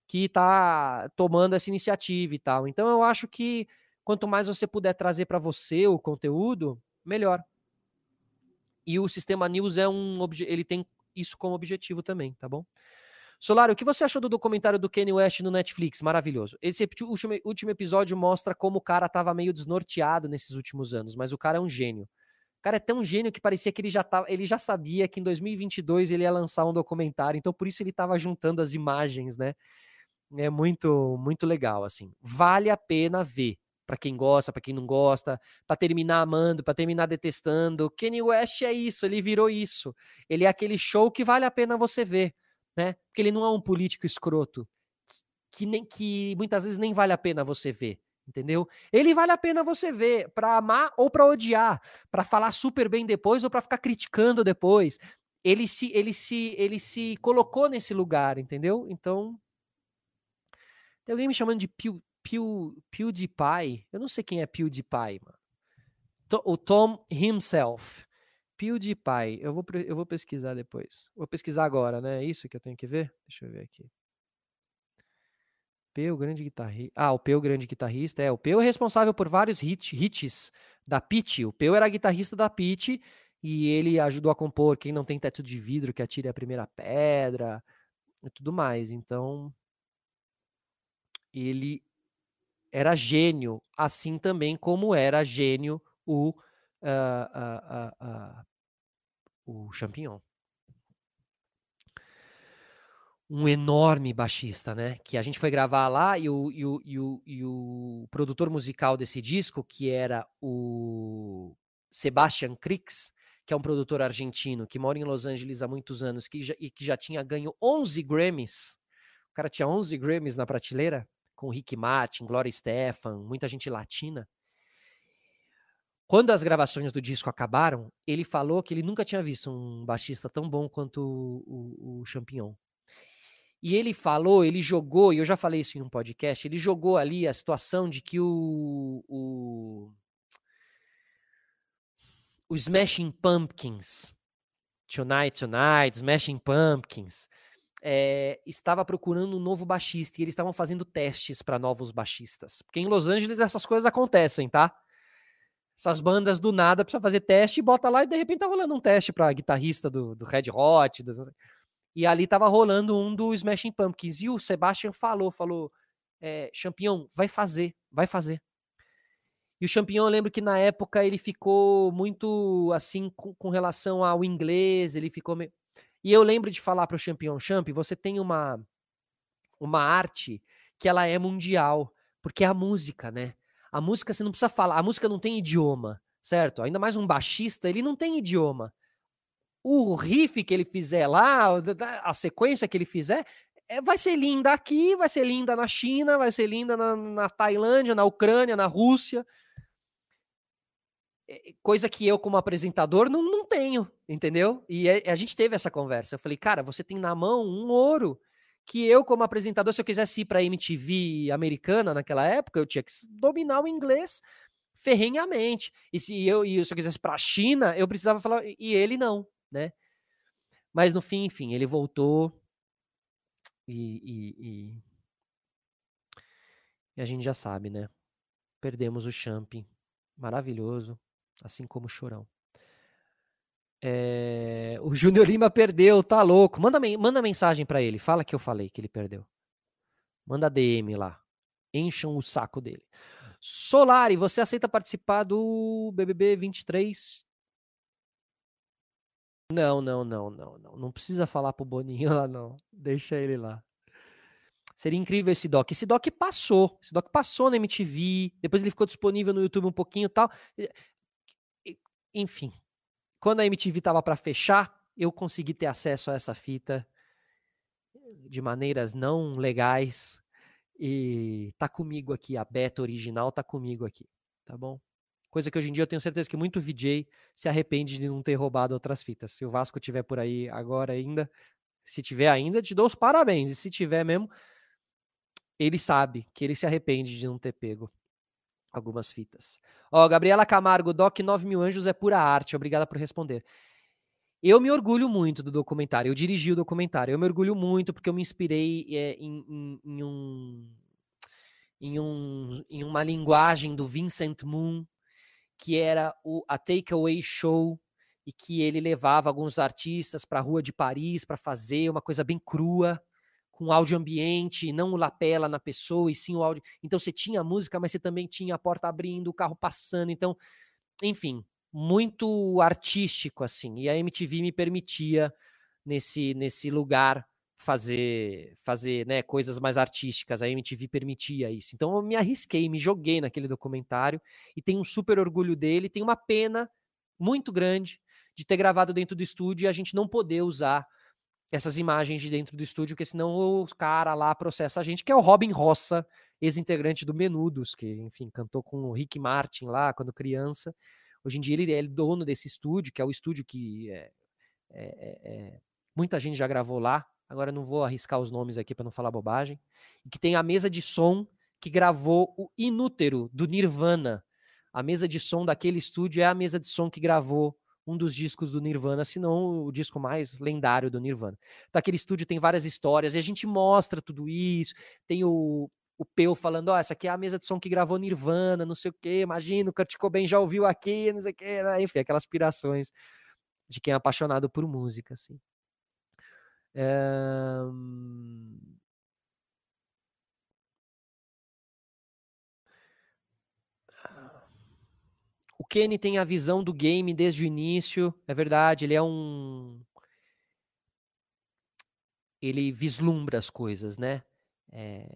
que tá tomando essa iniciativa e tal. Então eu acho que quanto mais você puder trazer para você o conteúdo, melhor. E o sistema News é um ele tem isso como objetivo também, tá bom? Solar, o que você achou do documentário do Kanye West no Netflix? Maravilhoso. Esse último, último episódio mostra como o cara tava meio desnorteado nesses últimos anos, mas o cara é um gênio. O cara é tão gênio que parecia que ele já, tava, ele já sabia que em 2022 ele ia lançar um documentário, então por isso ele tava juntando as imagens, né? É muito, muito legal, assim. Vale a pena ver. Para quem gosta, para quem não gosta, para terminar amando, para terminar detestando. Kanye West é isso, ele virou isso. Ele é aquele show que vale a pena você ver né? Porque ele não é um político escroto que nem que muitas vezes nem vale a pena você ver, entendeu? Ele vale a pena você ver para amar ou para odiar, para falar super bem depois ou para ficar criticando depois. Ele se ele se ele se colocou nesse lugar, entendeu? Então tem alguém me chamando de Pew, Pew, PewDiePie. Eu não sei quem é PewDiePie, mano. O Tom himself. PewDiePie. Eu vou, eu vou pesquisar depois. Vou pesquisar agora, né? É isso que eu tenho que ver? Deixa eu ver aqui. P, o grande guitarrista. Ah, o P, o grande guitarrista. É, o P é responsável por vários hit, hits da Pitty. O P era guitarrista da Pitty e ele ajudou a compor Quem Não Tem Teto de Vidro, que atire a primeira pedra e tudo mais. Então, ele era gênio, assim também como era gênio o uh, uh, uh, o Champignon. Um enorme baixista, né? Que a gente foi gravar lá e o, e o, e o, e o produtor musical desse disco, que era o Sebastian Krix, que é um produtor argentino que mora em Los Angeles há muitos anos que já, e que já tinha ganho 11 Grammys. O cara tinha 11 Grammys na prateleira, com Rick Martin, Gloria Stefan, muita gente latina. Quando as gravações do disco acabaram, ele falou que ele nunca tinha visto um baixista tão bom quanto o, o, o Champignon. E ele falou, ele jogou, e eu já falei isso em um podcast, ele jogou ali a situação de que o, o, o Smashing Pumpkins, Tonight Tonight, Smashing Pumpkins, é, estava procurando um novo baixista e eles estavam fazendo testes para novos baixistas. Porque em Los Angeles essas coisas acontecem, tá? Essas bandas do nada precisa fazer teste e bota lá e de repente tá rolando um teste para guitarrista do, do Red Hot. Do... E ali tava rolando um do Smashing Pumpkins. E o Sebastian falou, falou, é, Champignon, vai fazer, vai fazer. E o Champignon, eu lembro que na época ele ficou muito assim com, com relação ao inglês, ele ficou meio... E eu lembro de falar para o Champignon, Champ, você tem uma uma arte que ela é mundial, porque é a música, né? A música você não precisa falar, a música não tem idioma, certo? Ainda mais um baixista, ele não tem idioma. O riff que ele fizer lá, a sequência que ele fizer, é, vai ser linda aqui, vai ser linda na China, vai ser linda na, na Tailândia, na Ucrânia, na Rússia. É, coisa que eu, como apresentador, não, não tenho, entendeu? E é, a gente teve essa conversa. Eu falei, cara, você tem na mão um ouro que eu, como apresentador, se eu quisesse ir para a MTV americana naquela época, eu tinha que dominar o inglês ferrenhamente. E se eu, e se eu quisesse para a China, eu precisava falar, e ele não, né? Mas no fim, enfim, ele voltou e, e, e, e a gente já sabe, né? Perdemos o Champ, maravilhoso, assim como o Chorão. É, o Júnior Lima perdeu, tá louco. Manda, manda mensagem para ele. Fala que eu falei que ele perdeu. Manda DM lá. Encham o saco dele. Solari, você aceita participar do BBB 23? Não, não, não, não, não. Não precisa falar pro Boninho lá, não. Deixa ele lá. Seria incrível esse doc. Esse doc passou. Esse doc passou na MTV. Depois ele ficou disponível no YouTube um pouquinho e tal. Enfim, quando a MTV estava para fechar, eu consegui ter acesso a essa fita de maneiras não legais e tá comigo aqui, a beta original tá comigo aqui, tá bom? Coisa que hoje em dia eu tenho certeza que muito VJ se arrepende de não ter roubado outras fitas. Se o Vasco tiver por aí agora ainda, se tiver ainda, te dou os parabéns. E se tiver mesmo, ele sabe que ele se arrepende de não ter pego Algumas fitas. Ó, Gabriela Camargo, Doc 9 mil anjos é pura arte. Obrigada por responder. Eu me orgulho muito do documentário. Eu dirigi o documentário. Eu me orgulho muito porque eu me inspirei é, em, em, em, um, em, um, em uma linguagem do Vincent Moon, que era o, a Takeaway Show, e que ele levava alguns artistas para a rua de Paris para fazer uma coisa bem crua, com áudio ambiente, não o lapela na pessoa, e sim o áudio. Então você tinha a música, mas você também tinha a porta abrindo, o carro passando. Então, enfim, muito artístico assim. E a MTV me permitia nesse nesse lugar fazer fazer, né, coisas mais artísticas. A MTV permitia isso. Então eu me arrisquei, me joguei naquele documentário e tenho um super orgulho dele, tem uma pena muito grande de ter gravado dentro do estúdio e a gente não poder usar essas imagens de dentro do estúdio, porque senão o cara lá processa a gente, que é o Robin Roça, ex-integrante do Menudos, que, enfim, cantou com o Rick Martin lá quando criança. Hoje em dia ele é dono desse estúdio, que é o estúdio que é, é, é, é muita gente já gravou lá. Agora não vou arriscar os nomes aqui para não falar bobagem. E que tem a mesa de som que gravou o Inútero do Nirvana. A mesa de som daquele estúdio é a mesa de som que gravou um dos discos do Nirvana, se não o disco mais lendário do Nirvana. Então, aquele estúdio tem várias histórias e a gente mostra tudo isso. Tem o, o Peu falando, ó, oh, essa aqui é a mesa de som que gravou Nirvana, não sei o quê, imagina, o Kurt Cobain já ouviu aqui, não sei o quê, né? enfim, aquelas aspirações de quem é apaixonado por música, assim. É... Kenny tem a visão do game desde o início, é verdade, ele é um... Ele vislumbra as coisas, né? É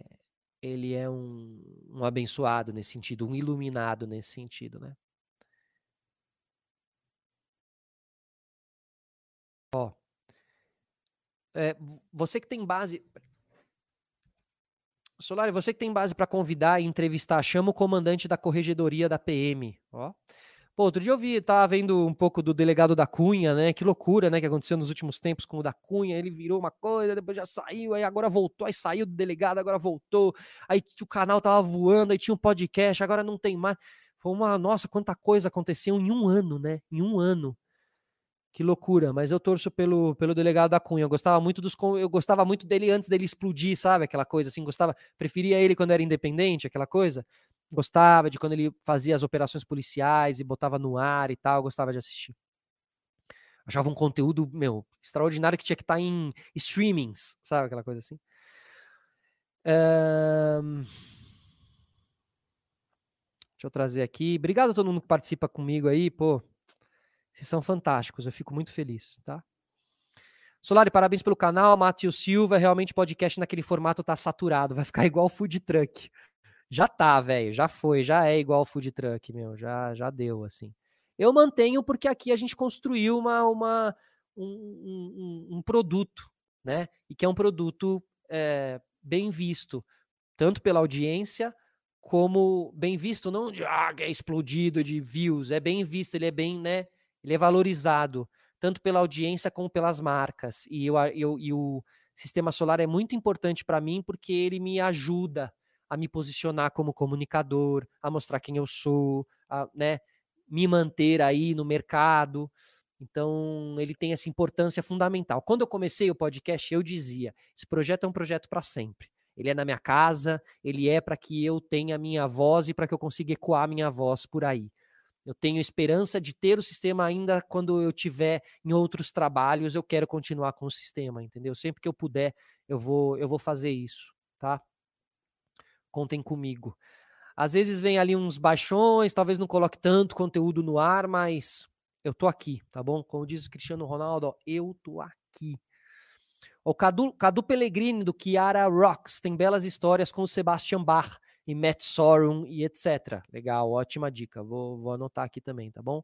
ele é um, um abençoado nesse sentido, um iluminado nesse sentido, né? Ó, é, você que tem base. Solari, você que tem base para convidar e entrevistar, chama o comandante da corregedoria da PM. Ó. Pô, outro dia eu vi, tava vendo um pouco do delegado da Cunha, né? Que loucura, né? Que aconteceu nos últimos tempos com o da Cunha. Ele virou uma coisa, depois já saiu, aí agora voltou, aí saiu do delegado, agora voltou. Aí o canal tava voando, aí tinha um podcast, agora não tem mais. Foi uma, nossa, quanta coisa aconteceu em um ano, né? Em um ano. Que loucura, mas eu torço pelo, pelo delegado da Cunha. Eu gostava muito dos eu gostava muito dele antes dele explodir, sabe? Aquela coisa assim, gostava, preferia ele quando era independente, aquela coisa. Gostava de quando ele fazia as operações policiais e botava no ar e tal, gostava de assistir. Achava um conteúdo, meu, extraordinário que tinha que estar tá em streamings, sabe? Aquela coisa assim. Um... Deixa eu trazer aqui. Obrigado a todo mundo que participa comigo aí, pô. Vocês são fantásticos, eu fico muito feliz, tá? Solari, parabéns pelo canal. Matheus Silva, realmente podcast naquele formato tá saturado, vai ficar *laughs* igual food truck. Já tá, velho, já foi, já é igual food truck, meu, já, já deu, assim. Eu mantenho porque aqui a gente construiu uma, uma um, um, um produto, né? E que é um produto é, bem visto, tanto pela audiência como bem visto, não de ah, é explodido de views, é bem visto, ele é bem, né? Ele é valorizado, tanto pela audiência como pelas marcas. E, eu, eu, e o sistema solar é muito importante para mim porque ele me ajuda a me posicionar como comunicador, a mostrar quem eu sou, a né, me manter aí no mercado. Então, ele tem essa importância fundamental. Quando eu comecei o podcast, eu dizia: esse projeto é um projeto para sempre. Ele é na minha casa, ele é para que eu tenha a minha voz e para que eu consiga ecoar a minha voz por aí. Eu tenho esperança de ter o sistema ainda quando eu tiver em outros trabalhos, eu quero continuar com o sistema, entendeu? Sempre que eu puder, eu vou eu vou fazer isso, tá? contem comigo. Às vezes vem ali uns baixões, talvez não coloque tanto conteúdo no ar, mas eu tô aqui, tá bom? Como diz o Cristiano Ronaldo, ó, eu tô aqui. O Cadu, Cadu Pellegrini, do Kiara Rocks, tem belas histórias com o Sebastian Bach e Matt Sorum e etc. Legal, ótima dica. Vou, vou anotar aqui também, tá bom?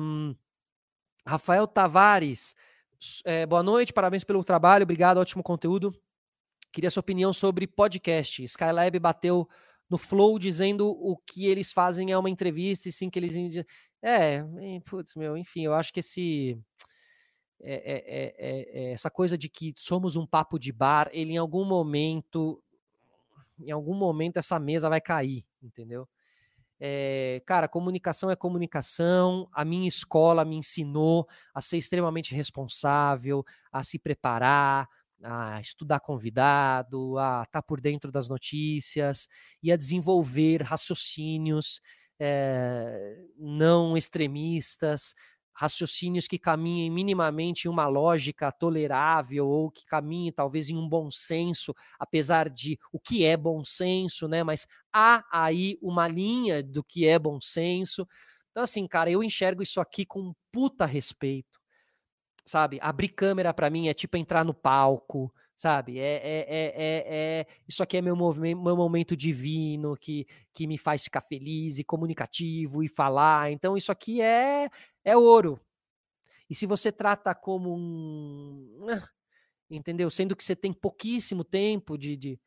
Um, Rafael Tavares, é, boa noite, parabéns pelo trabalho, obrigado, ótimo conteúdo. Queria sua opinião sobre podcast. Skylab bateu no Flow dizendo o que eles fazem é uma entrevista e sim que eles. É, putz, meu, enfim, eu acho que esse. É, é, é, essa coisa de que somos um papo de bar, ele em algum momento. Em algum momento essa mesa vai cair, entendeu? É, cara, comunicação é comunicação. A minha escola me ensinou a ser extremamente responsável, a se preparar, a estudar convidado, a estar tá por dentro das notícias e a desenvolver raciocínios é, não extremistas, raciocínios que caminhem minimamente em uma lógica tolerável ou que caminhem talvez em um bom senso, apesar de o que é bom senso, né? Mas há aí uma linha do que é bom senso. Então, assim, cara, eu enxergo isso aqui com puta respeito, sabe? Abrir câmera para mim é tipo entrar no palco, sabe? É, é, é, é, isso aqui é meu, movimento, meu momento divino que, que me faz ficar feliz e comunicativo e falar. Então, isso aqui é, é ouro. E se você trata como um. Entendeu? Sendo que você tem pouquíssimo tempo de, de,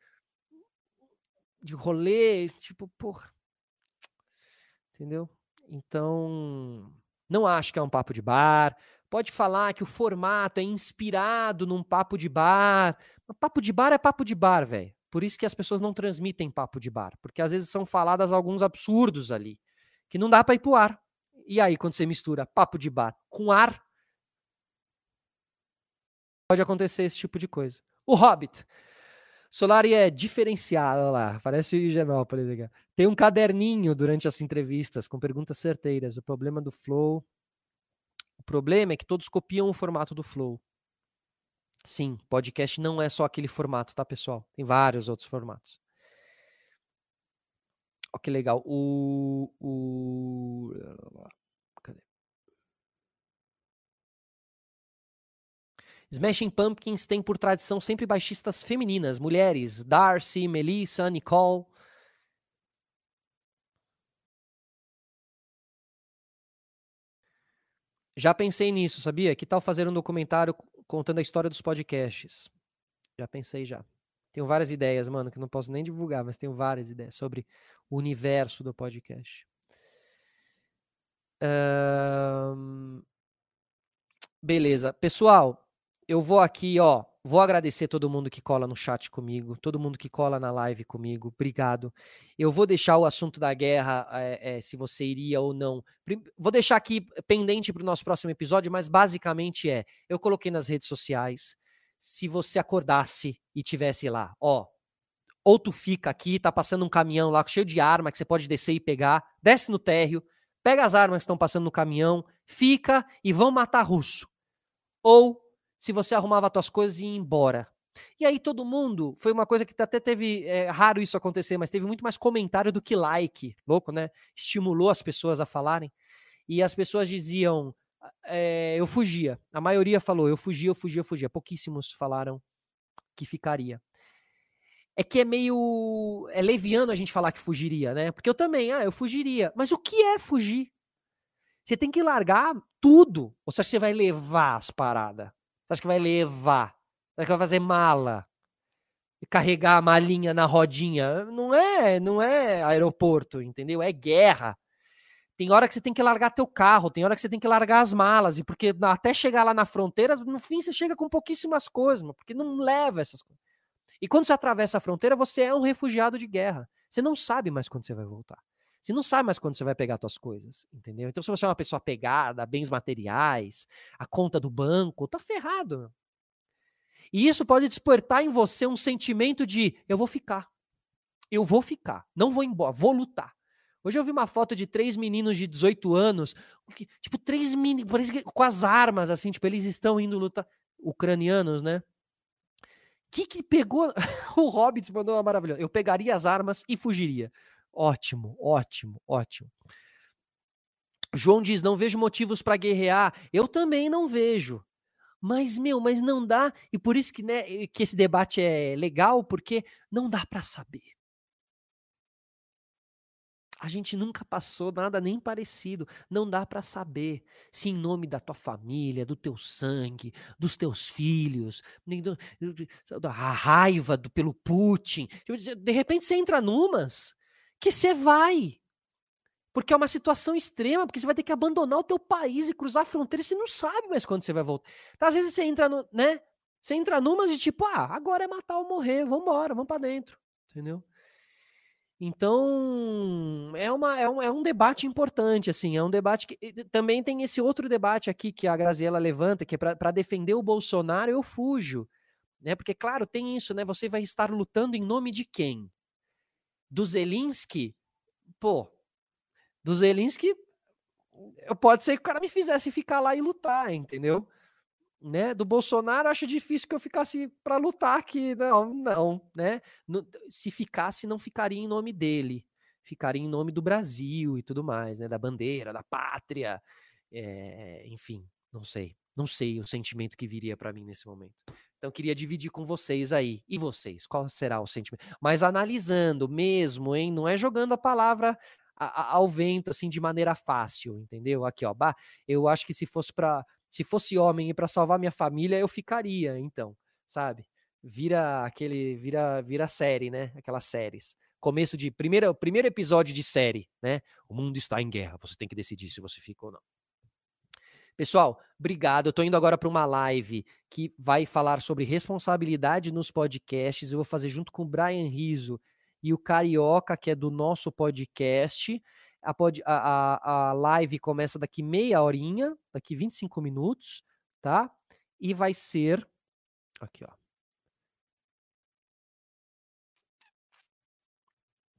de rolê, tipo, porra. Entendeu? Então, não acho que é um papo de bar pode falar que o formato é inspirado num papo de bar. Papo de bar é papo de bar, velho. Por isso que as pessoas não transmitem papo de bar, porque às vezes são faladas alguns absurdos ali, que não dá para ir pro ar. E aí, quando você mistura papo de bar com ar, pode acontecer esse tipo de coisa. O Hobbit. Solari é diferenciado lá, parece o Higienópolis. Tem um caderninho durante as entrevistas com perguntas certeiras. O problema do Flow problema é que todos copiam o formato do Flow. Sim, podcast não é só aquele formato, tá, pessoal? Tem vários outros formatos. Ó, que legal. O. o... Cadê? Smashing Pumpkins tem por tradição sempre baixistas femininas, mulheres, Darcy, Melissa, Nicole. Já pensei nisso, sabia? Que tal fazer um documentário contando a história dos podcasts? Já pensei já. Tenho várias ideias, mano, que não posso nem divulgar, mas tenho várias ideias sobre o universo do podcast. Beleza. Pessoal, eu vou aqui, ó, Vou agradecer todo mundo que cola no chat comigo, todo mundo que cola na live comigo. Obrigado. Eu vou deixar o assunto da guerra, é, é, se você iria ou não. Vou deixar aqui pendente para o nosso próximo episódio, mas basicamente é: eu coloquei nas redes sociais. Se você acordasse e tivesse lá, ó, ou tu fica aqui, tá passando um caminhão lá cheio de arma que você pode descer e pegar, desce no térreo, pega as armas que estão passando no caminhão, fica e vão matar russo. Ou se você arrumava as tuas coisas e ia embora. E aí todo mundo, foi uma coisa que até teve, é raro isso acontecer, mas teve muito mais comentário do que like, louco, né? Estimulou as pessoas a falarem. E as pessoas diziam, é, eu fugia. A maioria falou, eu fugia, eu fugia, eu fugia. Pouquíssimos falaram que ficaria. É que é meio. É leviano a gente falar que fugiria, né? Porque eu também, ah, eu fugiria. Mas o que é fugir? Você tem que largar tudo. Ou seja, você vai levar as paradas. Você acha que vai levar? Você acha que vai fazer mala? E carregar a malinha na rodinha? Não é, não é aeroporto, entendeu? É guerra. Tem hora que você tem que largar teu carro, tem hora que você tem que largar as malas, e porque até chegar lá na fronteira, no fim você chega com pouquíssimas coisas, porque não leva essas coisas. E quando você atravessa a fronteira, você é um refugiado de guerra. Você não sabe mais quando você vai voltar. Você não sabe mais quando você vai pegar suas coisas, entendeu? Então, se você é uma pessoa pegada, bens materiais, a conta do banco, tá ferrado. E isso pode despertar em você um sentimento de eu vou ficar. Eu vou ficar, não vou embora, vou lutar. Hoje eu vi uma foto de três meninos de 18 anos, que, tipo, três meninos, com as armas, assim, tipo, eles estão indo lutar. Ucranianos, né? que que pegou? *laughs* o Hobbit mandou uma maravilhosa. Eu pegaria as armas e fugiria. Ótimo, ótimo, ótimo. João diz: não vejo motivos para guerrear. Eu também não vejo. Mas, meu, mas não dá. E por isso que, né, que esse debate é legal, porque não dá para saber. A gente nunca passou nada nem parecido. Não dá para saber se em nome da tua família, do teu sangue, dos teus filhos, da raiva do, pelo Putin. De repente você entra numas que você vai. Porque é uma situação extrema, porque você vai ter que abandonar o teu país e cruzar a fronteira, você não sabe mais quando você vai voltar. Então, às vezes você entra no, né? Você entra numas de tipo, ah, agora é matar ou morrer, vamos embora, vamos para dentro, entendeu? Então, é, uma, é, um, é um debate importante, assim, é um debate que também tem esse outro debate aqui que a Graziella levanta, que é para defender o Bolsonaro, eu fujo, né? Porque, claro, tem isso, né? Você vai estar lutando em nome de quem? Do Zelinski? Pô, do Zelinski, pode ser que o cara me fizesse ficar lá e lutar, entendeu? né, do Bolsonaro, acho difícil que eu ficasse para lutar aqui. Não, não, né? se ficasse, não ficaria em nome dele, ficaria em nome do Brasil e tudo mais, né? Da bandeira, da pátria, é, enfim, não sei, não sei o sentimento que viria para mim nesse momento. Então queria dividir com vocês aí. E vocês, qual será o sentimento? Mas analisando mesmo, hein? Não é jogando a palavra ao vento assim de maneira fácil, entendeu? Aqui, ó, bah, eu acho que se fosse para se fosse homem e para salvar minha família, eu ficaria, então, sabe? Vira aquele, vira, vira série, né? Aquelas séries. Começo de primeiro, primeiro episódio de série, né? O mundo está em guerra, você tem que decidir se você fica ou não. Pessoal, obrigado. Eu tô indo agora para uma live que vai falar sobre responsabilidade nos podcasts. Eu vou fazer junto com o Brian Riso e o Carioca, que é do nosso podcast. A, pod, a, a, a live começa daqui meia horinha, daqui 25 minutos, tá? E vai ser. Aqui, ó.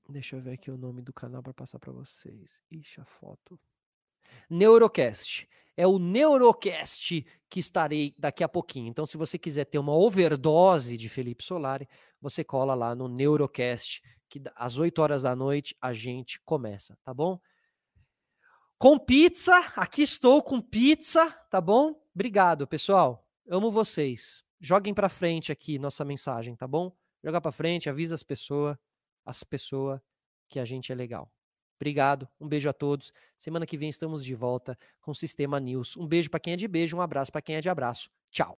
Deixa eu ver aqui o nome do canal para passar para vocês. Ixi, a foto. Neurocast. É o Neurocast que estarei daqui a pouquinho. Então, se você quiser ter uma overdose de Felipe Solari, você cola lá no Neurocast que às 8 horas da noite a gente começa, tá bom? Com pizza, aqui estou com pizza, tá bom? Obrigado, pessoal. Amo vocês. Joguem para frente aqui nossa mensagem, tá bom? Joga para frente, avisa as pessoas, as pessoas que a gente é legal. Obrigado, um beijo a todos. Semana que vem estamos de volta com o Sistema News. Um beijo para quem é de beijo, um abraço para quem é de abraço. Tchau.